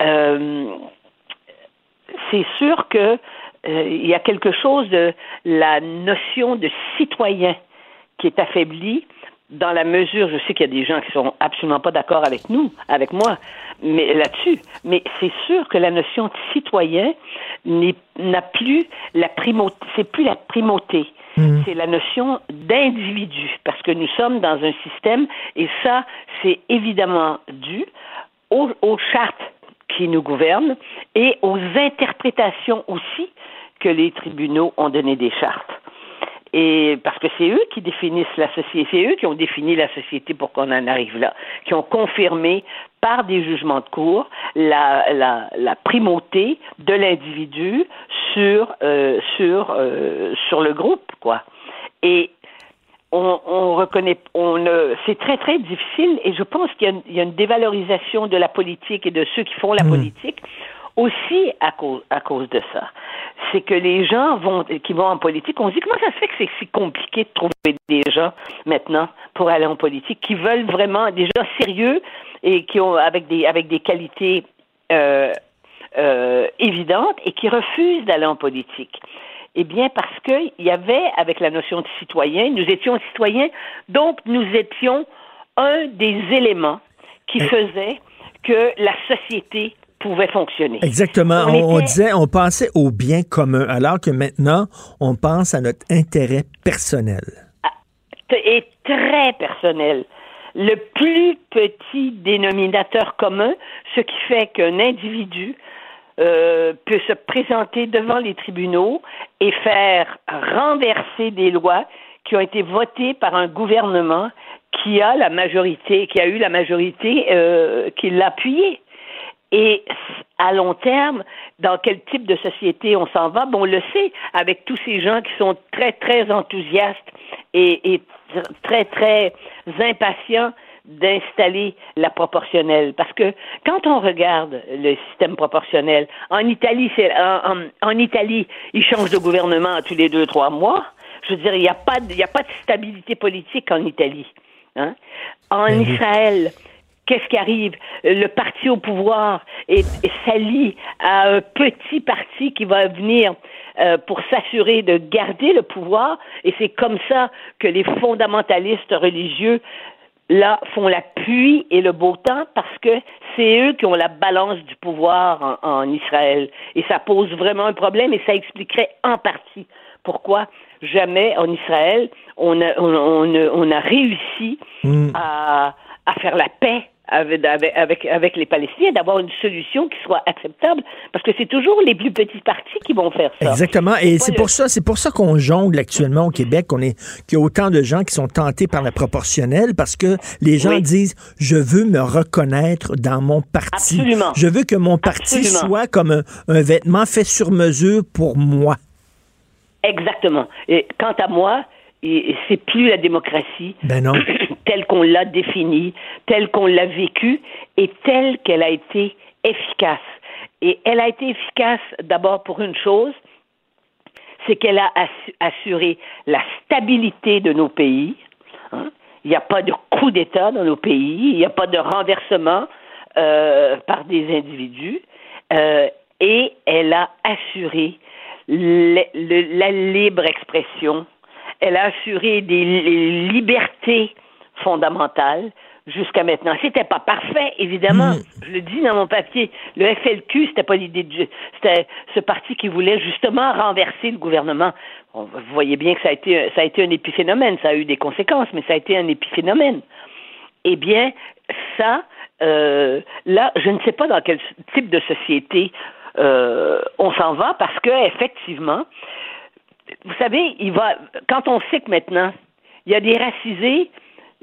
Euh, c'est sûr que euh, y a quelque chose de la notion de citoyen qui est affaiblie dans la mesure, je sais qu'il y a des gens qui sont absolument pas d'accord avec nous, avec moi, mais là-dessus, mais c'est sûr que la notion de citoyen n'a plus la primauté, c'est plus la primauté. C'est la notion d'individu, parce que nous sommes dans un système, et ça, c'est évidemment dû aux, aux chartes qui nous gouvernent et aux interprétations aussi que les tribunaux ont donné des chartes. Et parce que c'est eux qui définissent la société, c'est eux qui ont défini la société pour qu'on en arrive là, qui ont confirmé par des jugements de cour la, la, la primauté de l'individu sur euh, sur euh, sur le groupe, quoi. Et on, on reconnaît, on euh, c'est très très difficile et je pense qu'il y y a une dévalorisation de la politique et de ceux qui font la politique aussi à cause à cause de ça. C'est que les gens vont qui vont en politique, on se dit comment ça se fait que c'est si compliqué de trouver des gens maintenant pour aller en politique qui veulent vraiment des gens sérieux et qui ont avec des avec des qualités euh, euh, évidentes et qui refusent d'aller en politique? Eh bien, parce qu'il y avait, avec la notion de citoyen, nous étions citoyens, donc nous étions un des éléments qui faisait que la société pouvait fonctionner. Exactement. On On, on était- disait, on pensait au bien commun, alors que maintenant, on pense à notre intérêt personnel. est très personnel. Le plus petit dénominateur commun, ce qui fait qu'un individu euh, peut se présenter devant les tribunaux et faire renverser des lois qui ont été votées par un gouvernement qui a la majorité, qui a eu la majorité euh, qui l'a appuyé. Et à long terme, dans quel type de société on s'en va, bon, on le sait, avec tous ces gens qui sont très, très enthousiastes et, et très, très impatients d'installer la proportionnelle. Parce que quand on regarde le système proportionnel, en Italie, c'est, en, en, en Italie, ils changent de gouvernement tous les deux, trois mois. Je veux dire, il n'y a pas, de- il y a pas de stabilité politique en Italie. Hein? En Israël, qu'est-ce qui arrive? Le parti au pouvoir est, est s'allie à un petit parti qui va venir euh, pour s'assurer de garder le pouvoir, et c'est comme ça que les fondamentalistes religieux là, font la pluie et le beau temps parce que c'est eux qui ont la balance du pouvoir en, en Israël. Et ça pose vraiment un problème et ça expliquerait en partie pourquoi jamais en Israël on a, on, on- on a réussi Mm. à, à faire la paix avec, avec, avec, avec les Palestiniens, d'avoir une solution qui soit acceptable, parce que c'est toujours les plus petits partis qui vont faire ça. Exactement. Et c'est le- pour ça, c'est pour ça qu'on jongle actuellement au Québec, qu'on est, qu'il y a autant de gens qui sont tentés par la proportionnelle parce que les gens Oui. disent, je veux me reconnaître dans mon parti. Absolument. Je veux que mon parti Absolument. soit comme un, un vêtement fait sur mesure pour moi. Exactement. Et quant à moi, et- c'est plus la démocratie Ben non. telle qu'on l'a définie, telle qu'on l'a vécue et telle qu'elle a été efficace. Et elle a été efficace d'abord pour une chose, c'est qu'elle a assu- assuré la stabilité de nos pays. hein. Il n'y a pas de coup d'État dans nos pays, il n'y a pas de renversement euh, par des individus. Euh, et elle a assuré le- le- la libre expression. Elle a assuré des libertés fondamentales jusqu'à maintenant. C'était pas parfait, évidemment. Je le dis dans mon papier. Le FLQ, c'était pas l'idée de, c'était ce parti qui voulait justement renverser le gouvernement. On- vous voyez bien que ça a été, ça a été un épiphénomène. Ça a eu des conséquences, mais ça a été un épiphénomène. Eh bien, ça, euh, là, je ne sais pas dans quel type de société euh, on s'en va parce que effectivement, vous savez, il va quand on sait que maintenant il y a des racisés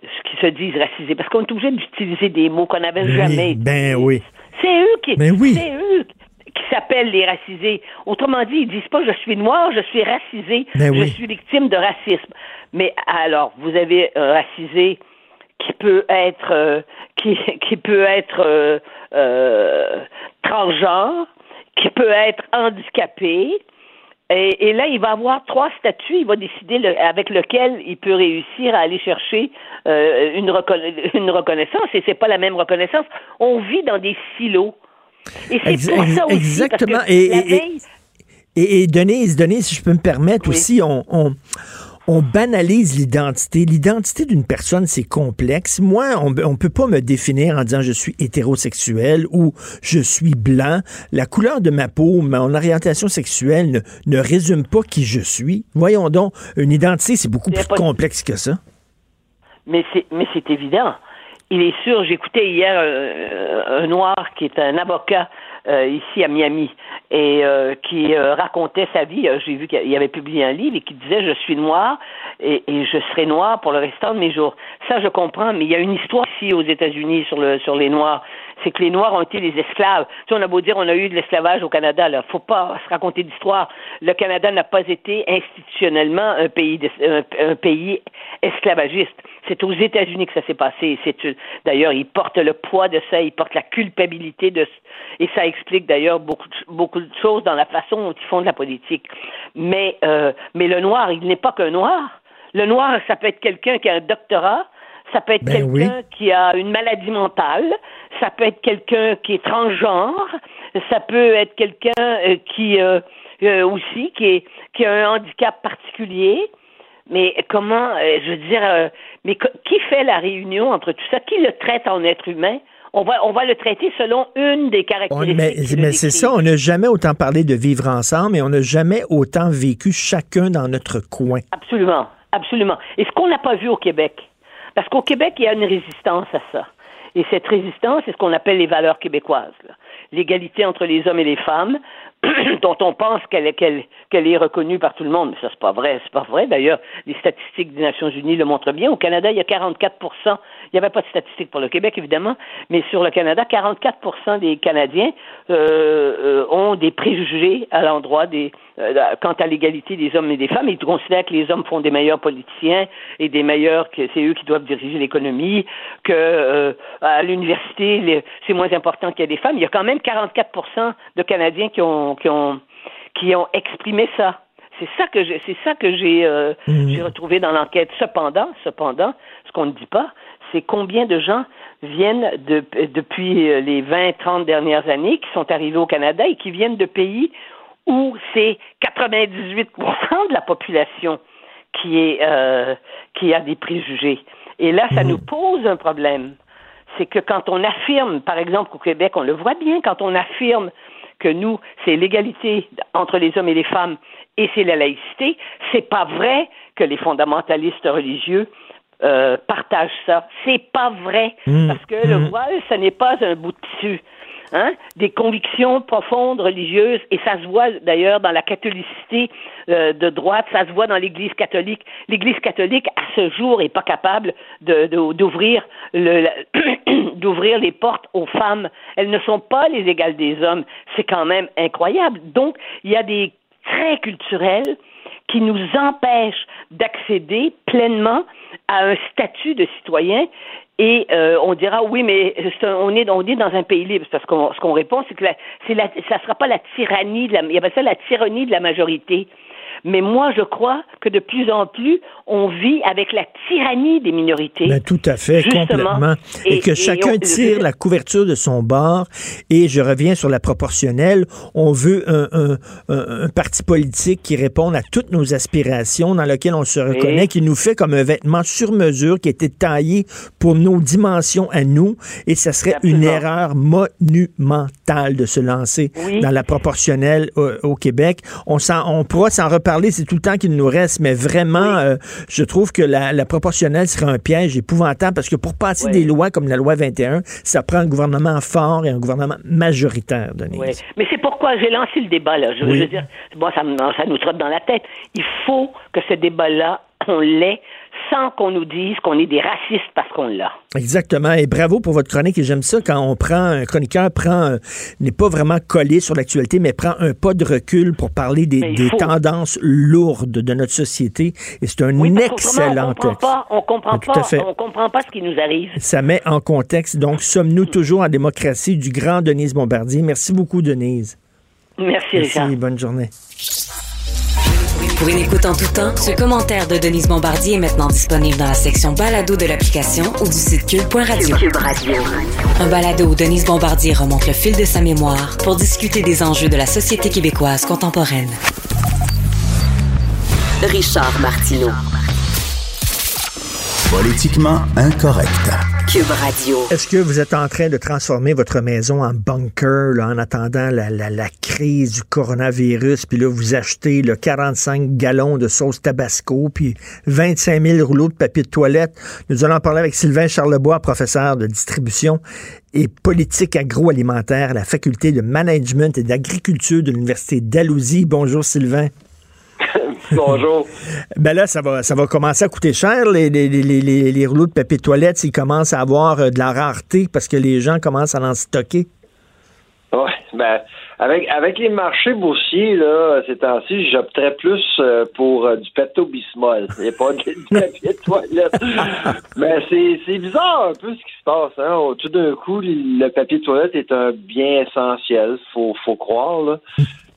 ce qui se disent racisés parce qu'on est obligé d'utiliser des mots qu'on n'avait jamais. Oui, ben oui. C'est eux qui Ben oui. c'est eux qui s'appellent les racisés. Autrement dit, ils disent pas je suis noir, je suis racisé, Ben je oui. suis victime de racisme. Mais alors, vous avez un racisé qui peut être euh, qui, qui peut être euh, euh, transgenre, qui peut être handicapé. Et, et là, il va avoir trois statuts. Il va décider le- avec lequel il peut réussir à aller chercher euh, une, reconna- une reconnaissance. Et c'est pas la même reconnaissance. On vit dans des silos. Et c'est pour ça aussi, exactement. Parce que Et- la veille, Et, et Denise, Denise, si je peux me permettre aussi, on, on, on banalise l'identité. L'identité d'une personne, c'est complexe. Moi, on ne peut pas me définir en disant je suis hétérosexuel ou je suis blanc. La couleur de ma peau, mon orientation sexuelle ne, ne résume pas qui je suis. Voyons donc, une identité, c'est beaucoup plus complexe que ça. Mais c'est, mais c'est évident. Il est sûr, j'écoutais hier euh, un noir qui est un avocat ici à Miami et euh, qui euh, racontait sa vie. Euh, J'ai vu qu'il avait publié un livre et qui disait je suis noir et, et je serai noir pour le restant de mes jours. Ça je comprends, mais il y a une histoire ici aux États-Unis sur le sur les noirs. C'est que les noirs ont été les esclaves. Tu sais, on a beau dire on a eu de l'esclavage au Canada, là, faut pas se raconter d'histoire. Le Canada n'a pas été institutionnellement un pays d'es- un, pays esclavagiste. C'est aux États-Unis que ça s'est passé. C'est d'ailleurs, ils portent le poids de ça, ils portent la culpabilité de et ça explique d'ailleurs beaucoup de, beaucoup de choses dans la façon dont ils font de la politique. Mais euh, mais le noir, il n'est pas qu'un noir. Le noir, ça peut être quelqu'un qui a un doctorat, ça peut être Ben quelqu'un qui a une maladie mentale, ça peut être quelqu'un qui est transgenre, ça peut être quelqu'un euh, qui euh, euh, aussi qui est qui a un handicap particulier. Mais comment, euh, je veux dire, euh, mais qui fait la réunion entre tout ça? Qui le traite en être humain? On va on va le traiter selon une des On- caractéristiques. mais mais c'est ça, on n'a jamais autant parlé de vivre ensemble et on n'a jamais autant vécu chacun dans notre coin. Absolument, absolument. Et ce qu'on n'a pas vu au Québec, parce qu'au Québec, il y a une résistance à ça. Et cette résistance, c'est ce qu'on appelle les valeurs québécoises. L'égalité entre les hommes et les femmes, dont on pense qu'elle est, qu'elle, est reconnue par tout le monde. Mais ça, c'est pas vrai. C'est pas vrai. D'ailleurs, les statistiques des Nations Unies le montrent bien. Au Canada, il y a 44% Il n'y avait pas de statistiques pour le Québec, évidemment, mais sur le Canada, 44% des Canadiens euh, euh, ont des préjugés à l'endroit des euh, quant à l'égalité des hommes et des femmes. Ils considèrent que les hommes font des meilleurs politiciens et des meilleurs que c'est eux qui doivent diriger l'économie, que euh, à l'université c'est moins important qu'il y ait des femmes. Il y a quand même 44% de Canadiens qui ont qui ont qui ont exprimé ça. C'est ça que j'ai, c'est ça que j'ai, euh, j'ai retrouvé dans l'enquête. Cependant, cependant, ce qu'on ne dit pas, c'est combien de gens viennent de, depuis euh, les 20, 30 dernières années, qui sont arrivés au Canada et qui viennent de pays où c'est 98% de la population qui est euh, qui a des préjugés. Et là, ça nous pose un problème. C'est que quand on affirme, par exemple au Québec, on le voit bien, quand on affirme que nous, c'est l'égalité entre les hommes et les femmes et c'est la laïcité, c'est pas vrai que les fondamentalistes religieux euh, partagent ça. C'est pas vrai. Mmh. Parce que le Mmh. voile, ce n'est pas un bout de tissu. Hein? Des convictions profondes religieuses, et ça se voit d'ailleurs dans la catholicité euh, de droite, ça se voit dans l'Église catholique. L'Église catholique, à ce jour, est pas capable de- de- d'ouvrir d'ouvrir les portes aux femmes. Elles ne sont pas les égales des hommes. C'est quand même incroyable. Donc, il y a des traits culturels qui nous empêchent d'accéder pleinement à un statut de citoyen. Et euh, on dira oui, mais on est on est dans un pays libre. Parce qu'on ce qu'on répond, c'est que la, c'est la, ça sera pas la tyrannie de la, il y avait ça la tyrannie de la majorité. Mais moi, je crois que de plus en plus, on vit avec la tyrannie des minorités. Ben, tout à fait, Justement. complètement. Et, Et- que et chacun on- tire la couverture de son bord. Et je reviens sur la proportionnelle. On veut un, un- un- un parti politique qui réponde à toutes nos aspirations, dans lequel on se reconnaît, qui nous fait comme un vêtement sur mesure, qui a été taillé pour nos dimensions à nous. Et ça serait une erreur monumentale de se lancer Oui. dans la proportionnelle au, au Québec. On, s'en- on pourra s'en reparler, c'est tout le temps qu'il nous reste, mais vraiment, euh, je trouve que la, la proportionnelle serait un piège épouvantable parce que pour passer des lois comme la loi 21, ça prend un gouvernement fort et un gouvernement majoritaire, Denise. Oui, mais c'est pourquoi j'ai lancé le débat là. Je, Oui. je veux dire, bon, ça, ça nous trotte dans la tête. Il faut que ce débat-là, on l'ait sans qu'on nous dise qu'on est des racistes parce qu'on l'a. Exactement. Et bravo pour votre chronique. Et j'aime ça quand on prend, un chroniqueur prend, n'est pas vraiment collé sur l'actualité, mais prend un pas de recul pour parler des, tendances lourdes de notre société. Et c'est un Oui, excellent on comprend texte. pas, on comprend pas, on comprend pas ce qui nous arrive. Ça met en contexte. Donc, sommes-nous toujours en démocratie du grand Denise Bombardier? Merci beaucoup, Denise. Merci, Richard. Merci, bonne journée. Pour une écoute en tout temps, ce commentaire de Denise Bombardier est maintenant disponible dans la section balado de l'application ou du site cube.radio. Cube Radio. Un balado où Denise Bombardier remonte le fil de sa mémoire pour discuter des enjeux de la société québécoise contemporaine. Richard Martineau. Politiquement incorrect. Est-ce que vous êtes en train de transformer votre maison en bunker là, en attendant la, crise du coronavirus? Puis là, vous achetez là, 45 gallons de sauce tabasco, puis 25 000 rouleaux de papier de toilette? Nous allons parler avec Sylvain Charlebois, professeur de distribution et politique agroalimentaire à la faculté de management et d'agriculture de l'Université d'Alousie. Bonjour Sylvain. Bonjour. Ben là, ça va, ça va commencer à coûter cher, les, les, les, les, les rouleaux de papier de toilette, s'ils commencent à avoir euh, de la rareté parce que les gens commencent à en stocker. Ouais, ben, avec, avec les marchés boursiers, là, ces temps-ci, j'opterais plus euh, pour euh, du Pepto-Bismol et pas du papier de toilette. Mais c'est, c'est bizarre un peu ce qui se passe. Hein? Tout d'un coup, le papier de toilette est un bien essentiel, faut, faut croire. Là.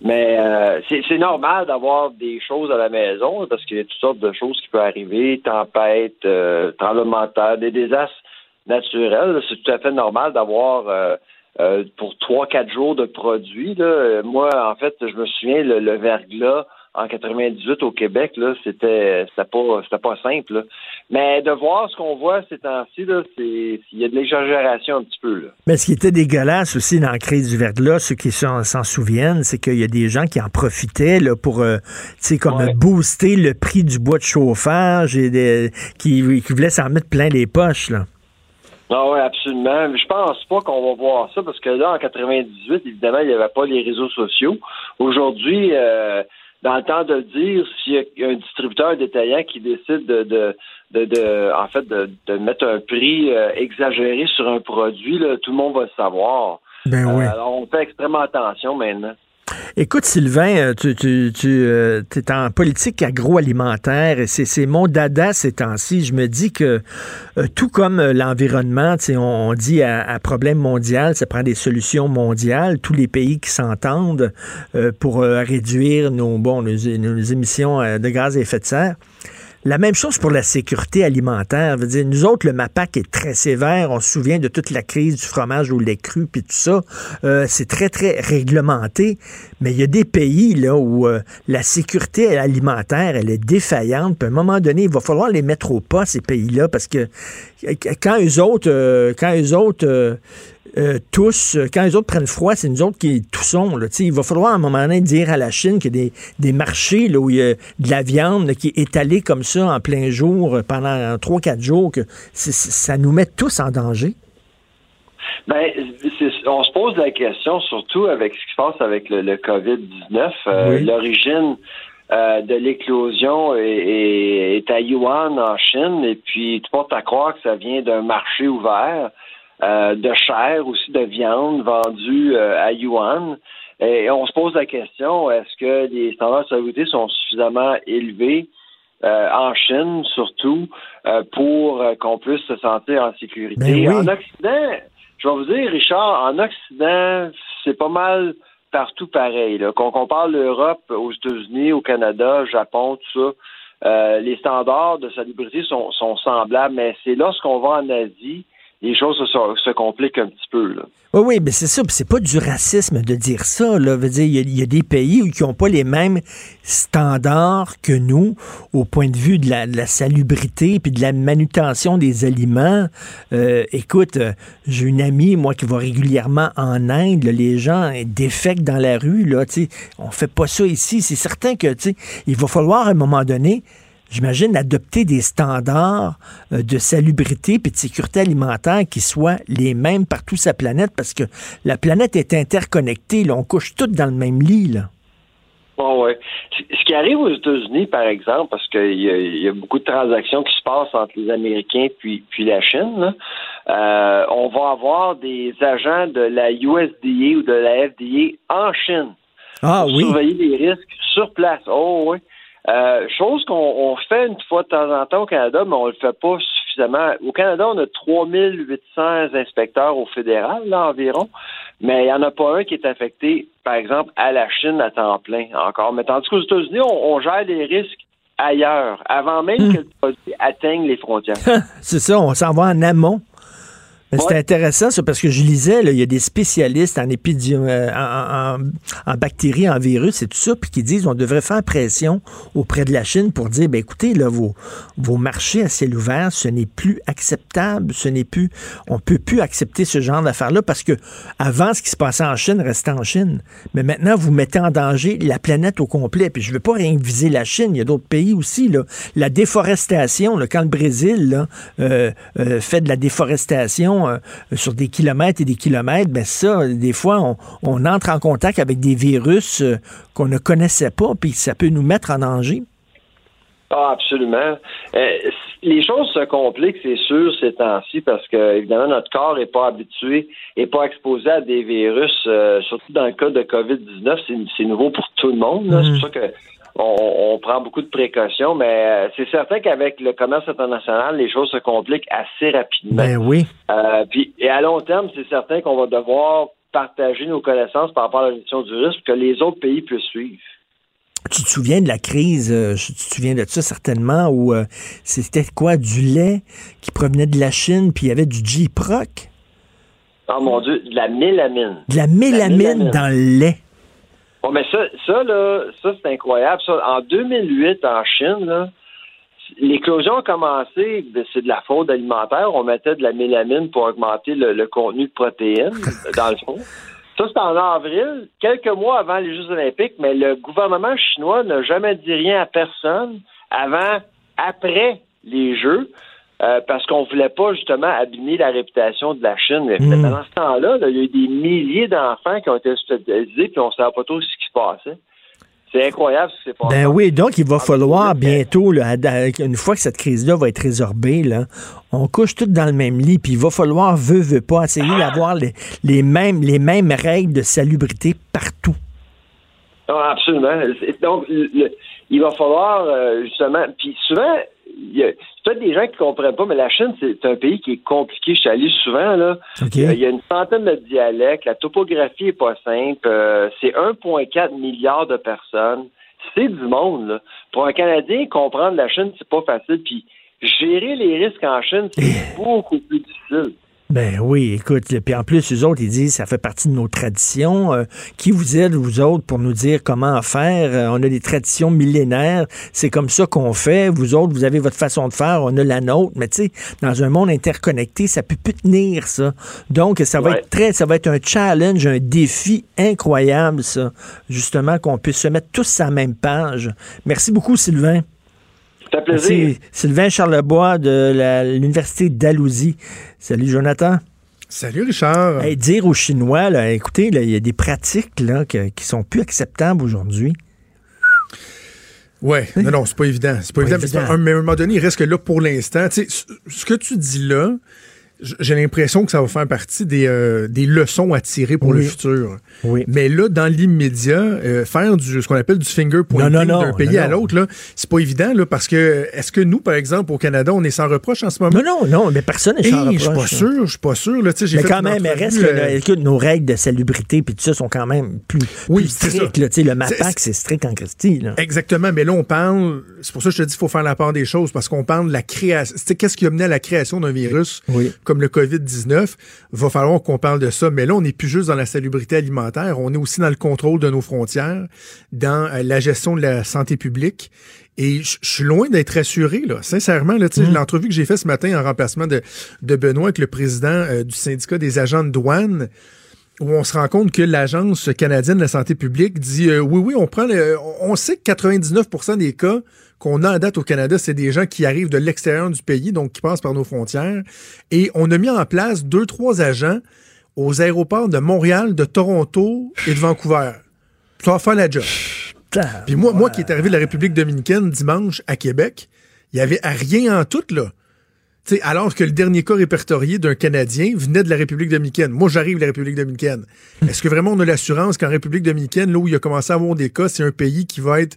Mais euh, c'est, normal d'avoir des choses à la maison parce qu'il y a toutes sortes de choses qui peuvent arriver, tempêtes, euh, tremblements de terre, des désastres naturels. C'est tout à fait normal d'avoir euh, euh, pour trois, quatre jours de produits. Là. Moi, en fait, je me souviens, le, le verglas en 98 au Québec, là, c'était c'était pas c'était pas simple. là. Mais de voir ce qu'on voit ces temps-ci, là, c'est il y a de l'exagération un petit peu. Là. Mais ce qui était dégueulasse aussi dans la crise du verglas, ceux qui s'en s'en souviennent, c'est qu'il y a des gens qui en profitaient là, pour euh, tu sais, comme booster le prix du bois de chauffage et des, qui, qui voulaient s'en mettre plein les poches. Là. Ah oui, absolument. Je pense pas qu'on va voir ça parce que là, en 98, évidemment, il n'y avait pas les réseaux sociaux. Aujourd'hui, euh, dans le temps de le dire, s'il y a un distributeur détaillant qui décide de, de, de, de- en fait, de, de mettre un prix euh, exagéré sur un produit, là, tout le monde va le savoir. Ben oui. Euh, alors, on fait extrêmement attention maintenant. Écoute, Sylvain, euh, tu, tu, tu es en politique agroalimentaire et c'est mon dada ces temps-ci. Je me dis que euh, tout comme euh, l'environnement, on, on dit à, problème mondial, ça prend des solutions mondiales. Tous les pays qui s'entendent euh, pour euh, réduire nos, bon, nos, émissions euh, de gaz à effet de serre. La même chose pour la sécurité alimentaire. Je veux dire, nous autres, le MAPAC est très sévère. On se souvient de toute la crise du fromage au lait cru puis tout ça. Euh, c'est très, très réglementé. Mais il y a des pays là où euh, la sécurité alimentaire, elle est défaillante. Puis à un moment donné, il va falloir les mettre au pas, ces pays-là, parce que quand eux autres, euh, quand eux autres euh, tous, euh, quand les autres prennent froid, c'est nous autres qui toussons. Là. Il va falloir à un moment donné dire à la Chine qu'il y a des, des marchés là, où il y a de la viande là, qui est étalée comme ça en plein jour euh, pendant 3-4 jours, que ça nous met tous en danger. Ben, on se pose la question, surtout avec ce qui se passe avec le, le COVID-19. Euh, Oui. L'origine euh, de l'éclosion est, est- est à Yuan, en Chine, et puis tu portes à croire que ça vient d'un marché ouvert euh, de chair, aussi de viande vendue euh, à Yuan. Et on se pose la question, est-ce que les standards de sécurité sont suffisamment élevés euh, en Chine, surtout, euh, pour euh, qu'on puisse se sentir en sécurité? Ben oui. En Occident, je vais vous dire, Richard, en Occident, c'est pas mal partout pareil. Là. Qu'on compare l'Europe aux États-Unis, au Canada, au Japon, tout ça, euh, les standards de salubrité sont, sont semblables, mais c'est lorsqu'on va en Asie, les choses se, compliquent un petit peu. Là. Oui, oui, mais c'est ça. c'est pas du racisme de dire ça. Là. Dire, il y, a- des pays qui n'ont pas les mêmes standards que nous au point de vue de la, salubrité puis de la manutention des aliments. Euh, écoute, euh, j'ai une amie, moi, qui va régulièrement en Inde. les gens défectent dans la rue. Là, tu sais. on fait pas ça ici. C'est certain que il va falloir à un moment donné j'imagine, adopter des standards euh, de salubrité puis de sécurité alimentaire qui soient les mêmes partout sur la planète parce que la planète est interconnectée. Là, on couche toutes dans le même lit. Là. Bon, ouais. Ce qui arrive aux États-Unis, par exemple, parce qu'il y, a- il y a beaucoup de transactions qui se passent entre les Américains puis, puis la Chine, là, euh, on va avoir des agents de la USDA ou de la FDA en Chine Ah pour oui. surveiller les risques sur place. Oh oui. Euh, chose qu'on on fait une fois de temps en temps au Canada, mais on le fait pas suffisamment. Au Canada, on a 3800 inspecteurs au fédéral, là, environ, mais il n'y en a pas un qui est affecté, par exemple, à la Chine à temps plein encore. Mais tandis qu'aux États-Unis, on, on gère les risques ailleurs, avant même Hmm. que le produit atteigne les frontières. C'est ça, on s'en va en amont. C'est intéressant, ça, parce que je lisais, là, il y a des spécialistes en épidé- euh, en, en- en bactéries, en virus et tout ça, puis qui disent on devrait faire pression auprès de la Chine pour dire, ben écoutez, là, vos, vos marchés à ciel ouvert, ce n'est plus acceptable, ce n'est plus, on peut plus accepter ce genre d'affaires-là parce que avant, ce qui se passait en Chine restait en Chine. Mais maintenant, vous mettez en danger la planète au complet. Puis je veux pas rien viser la Chine, il y a d'autres pays aussi, là. La déforestation, là, quand le Brésil, là, euh, euh, fait de la déforestation euh, sur des kilomètres et des kilomètres, ben ça, des fois, on, on entre en contact avec des virus euh, qu'on ne connaissait pas, puis ça peut nous mettre en danger. Ah, absolument. Euh, les choses se compliquent, c'est sûr, ces temps-ci, parce que, évidemment, notre corps n'est pas habitué, n'est pas exposé à des virus, euh, surtout dans le cas de COVID-19, c'est, nouveau pour tout le monde. C'est pour ça que on, on prend beaucoup de précautions, mais euh, c'est certain qu'avec le commerce international, les choses se compliquent assez rapidement. Ben oui. Euh, puis, et à long terme, c'est certain qu'on va devoir partager nos connaissances par rapport à la réduction du risque pour que les autres pays puissent suivre. Tu te souviens de la crise, euh, tu te souviens de ça certainement, où euh, c'était quoi, du lait qui provenait de la Chine, puis il y avait du J-Proc, Oh mon Dieu, de la mélamine. de la mélamine, mélamine. dans le lait. Bon, mais ça, ça, là, ça, c'est incroyable. Ça, en 2008, en Chine, là, l'éclosion a commencé, ben, c'est de la fraude alimentaire. On mettait de la mélamine pour augmenter le, le contenu de protéines, dans le fond. Ça, c'est en avril, quelques mois avant les Jeux olympiques, mais le gouvernement chinois n'a jamais dit rien à personne avant, après les Jeux. Euh, parce qu'on voulait pas justement abîmer la réputation de la Chine. Mais Mm. pendant ce temps-là, là, il y a eu des milliers d'enfants qui ont été hospitalisés, puis on ne savait pas trop ce qui se passait. C'est incroyable ce qui s'est passé. Ben oui, donc il va falloir bientôt, là, à- une fois que cette crise-là va être résorbée, là, on couche tous dans le même lit, puis il va falloir, veut, veut pas, essayer d'avoir les, les, mêmes, les mêmes règles de salubrité partout. Ah, absolument. Donc, le- le- il va falloir euh, justement. Puis souvent, il y a peut-être des gens qui ne comprennent pas, mais la Chine, c'est un pays qui est compliqué. Je suis allé souvent, là. Euh, Il y a une centaine de dialectes. La topographie est pas simple. Euh, c'est 1,4 milliard de personnes. c'est du monde. Là. Pour un Canadien, comprendre la Chine, c'est pas facile. Puis gérer les risques en Chine, c'est beaucoup plus difficile. Ben oui, écoute, puis en plus, les autres, ils disent, ça fait partie de nos traditions. Euh, qui vous êtes, vous autres, pour nous dire comment faire? Euh, on a des traditions millénaires, c'est comme ça qu'on fait. Vous autres, vous avez votre façon de faire, on a la nôtre. Mais tu sais, dans un monde interconnecté, ça peut plus tenir, ça. Donc, ça va Ouais. être très, ça va être un challenge, un défi incroyable, ça. Justement, qu'on puisse se mettre tous à la même page. Merci beaucoup, Sylvain. Ça fait plaisir. Merci. Sylvain Charlebois de l'Université d'Alousie. Salut, Jonathan. Salut, Richard. Hey, dire aux Chinois, là, écoutez, là, il y a des pratiques là, que- qui sont plus acceptables aujourd'hui. Ouais, non, non, c'est pas évident. C'est pas, Pas évident, mais évident. à un moment donné, il reste que là, pour l'instant, tu sais, ce- que tu dis là, j'ai l'impression que ça va faire partie des, euh, des leçons à tirer pour le futur. Oui. Mais là, dans l'immédiat, euh, faire du, ce qu'on appelle du finger pointing d'un pays non, à l'autre, là, c'est pas évident, là, parce que est-ce que nous, par exemple, au Canada, on est sans reproche en ce moment? Non, non, non, mais personne n'est sans Je suis pas reproche, là. sûr, je suis pas sûr. Là, tu sais, j'ai Mais fait quand même, entrevue, reste que, euh, nos règles de salubrité puis tout ça sont quand même plus, Oui, plus strictes. là. Le MAPAC, c'est strict en Christie. Exactement, mais là, on parle, c'est pour ça que je te dis qu'il faut faire la part des choses, parce qu'on parle de la création, qu'est-ce qui a mené à la création d'un virus? Oui. Comme le COVID-19, va falloir qu'on parle de ça, mais là, on n'est plus juste dans la salubrité alimentaire, on est aussi dans le contrôle de nos frontières, dans euh, la gestion de la santé publique, et je suis loin d'être rassuré, là. Sincèrement, là, sais, l'entrevue que j'ai faite ce matin en remplacement de, de Benoît avec le président euh, du syndicat des agents de douane, où on se rend compte que l'Agence canadienne de la santé publique dit euh, oui, oui, on prend le- on sait que 99% des cas qu'on a à date au Canada, c'est des gens qui arrivent de l'extérieur du pays, donc qui passent par nos frontières. Et on a mis en place deux, trois agents aux aéroports de Montréal, de Toronto et de Vancouver. Ça va faire la job. Puis moi, moi qui est arrivé de la République dominicaine dimanche à Québec, il y avait à rien en tout, là. Alors que le dernier cas répertorié d'un Canadien venait de la République dominicaine. Moi, j'arrive de la République dominicaine. Est-ce que vraiment on a l'assurance qu'en République dominicaine, là où il a commencé à avoir des cas, c'est un pays qui va être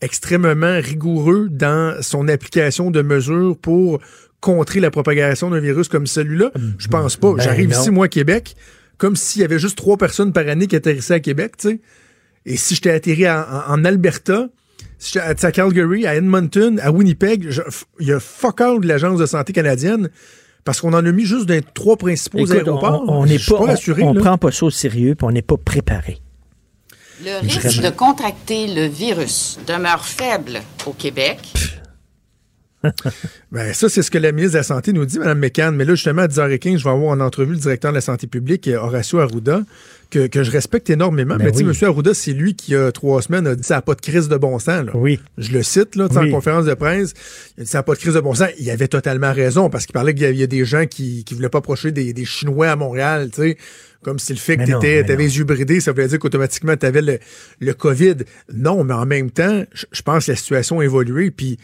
extrêmement rigoureux dans son application de mesures pour contrer la propagation d'un virus comme celui-là? Je pense pas. Ben J'arrive ici, moi, à Québec, comme s'il y avait juste trois personnes par année qui atterrissaient à Québec, tu sais. Et si j'étais atterri en, Alberta, à- Calgary, à Edmonton, à Winnipeg, il y a fuck all de l'Agence de santé canadienne parce qu'on en a mis juste dans les trois principaux Écoute, aéroports. on- on n'est pas, on- rassuré. on, là. prend pas ça au sérieux, puis on n'est pas préparé. Le risque Vraiment. de contracter le virus demeure faible au Québec. Ben, ça, c'est ce que la ministre de la Santé nous dit, Mme McCann. Mais là, justement, à 10h15, je vais avoir en entrevue le directeur de la santé publique, euh, Horacio Arruda, que, que je respecte énormément. Ben mais oui. M. Arruda, c'est lui qui, il y a trois semaines, a dit ça n'a pas de crise de bon sens. Là. Oui. Je le cite, là, Oui. en conférence de presse. Il a dit ça n'a pas de crise de bon sens. Il avait totalement raison, parce qu'il parlait qu'il y y a des gens qui ne voulaient pas approcher des, des Chinois à Montréal, tu sais. Comme si le fait que Mais non, tu mais avais les yeux bridés, ça voulait dire qu'automatiquement, tu avais le, le COVID. Non, mais en même temps, je je pense que la situation a évolué. Puis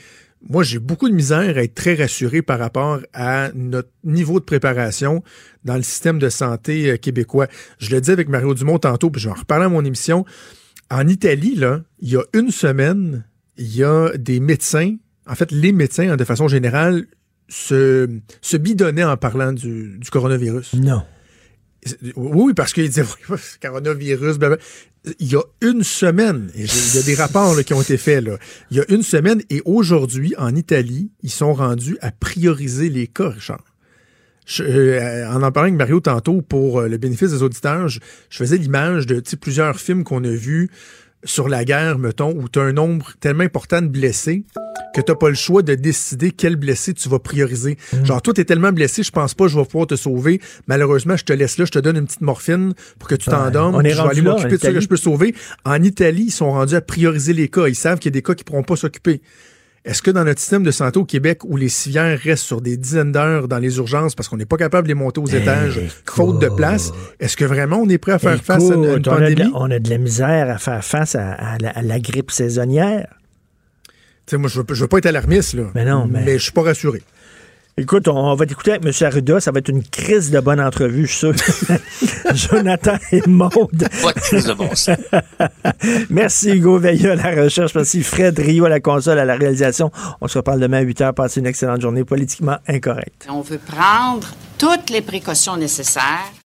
moi, j'ai beaucoup de misère à être très rassuré par rapport à notre niveau de préparation dans le système de santé euh, québécois. Je le dis avec Mario Dumont tantôt, puis je vais en reparler à mon émission. En Italie, là, il y a une semaine, il y a des médecins, en fait, les médecins, hein, de façon générale, se, se bidonnaient en parlant du, du coronavirus. Non. Oui, parce qu'ils disaient oui, coronavirus, blablabla. Il y a une semaine, il y a des rapports qui ont été faits, il y a une semaine, et aujourd'hui, en Italie, ils sont rendus à prioriser les cas, Richard. Euh, en en parlant avec Mario tantôt, pour euh, le bénéfice des auditeurs, je, faisais l'image de plusieurs films qu'on a vus sur la guerre, mettons, où tu un nombre tellement important de blessés que tu pas le choix de décider quel blessé tu vas prioriser. Genre, toi, tu es tellement blessé, je pense pas que je vais pouvoir te sauver. Malheureusement, je te laisse là, je te donne une petite morphine pour que tu Ouais, t'endormes. on est je vais aller m'occuper de ça que je peux sauver. En Italie, ils sont rendus à prioriser les cas. Ils savent qu'il y a des cas qui pourront pas s'occuper. Est-ce que dans notre système de santé au Québec, où les civières restent sur des dizaines d'heures dans les urgences parce qu'on n'est pas capable de les monter aux étages, faute de place, est-ce que vraiment on est prêt à faire face à une, une Écoute, on, a de pandémie? la, on a de la misère à faire face à, à la, à la grippe saisonnière. Sais, moi, je veux, pas- je veux pas être alarmiste, là. Mais non, mais- je suis pas rassuré. Écoute, on, on va t'écouter avec M. Arruda. Ça va être une crise de bonne entrevue, je suis sûr. Jonathan et Maude. Pas de crise de bon sens. Merci Hugo Veilleux à la recherche. Merci Fred Rio à la console, à la réalisation. On se reparle demain à 8 h. Passez une excellente journée politiquement incorrecte. On veut prendre toutes les précautions nécessaires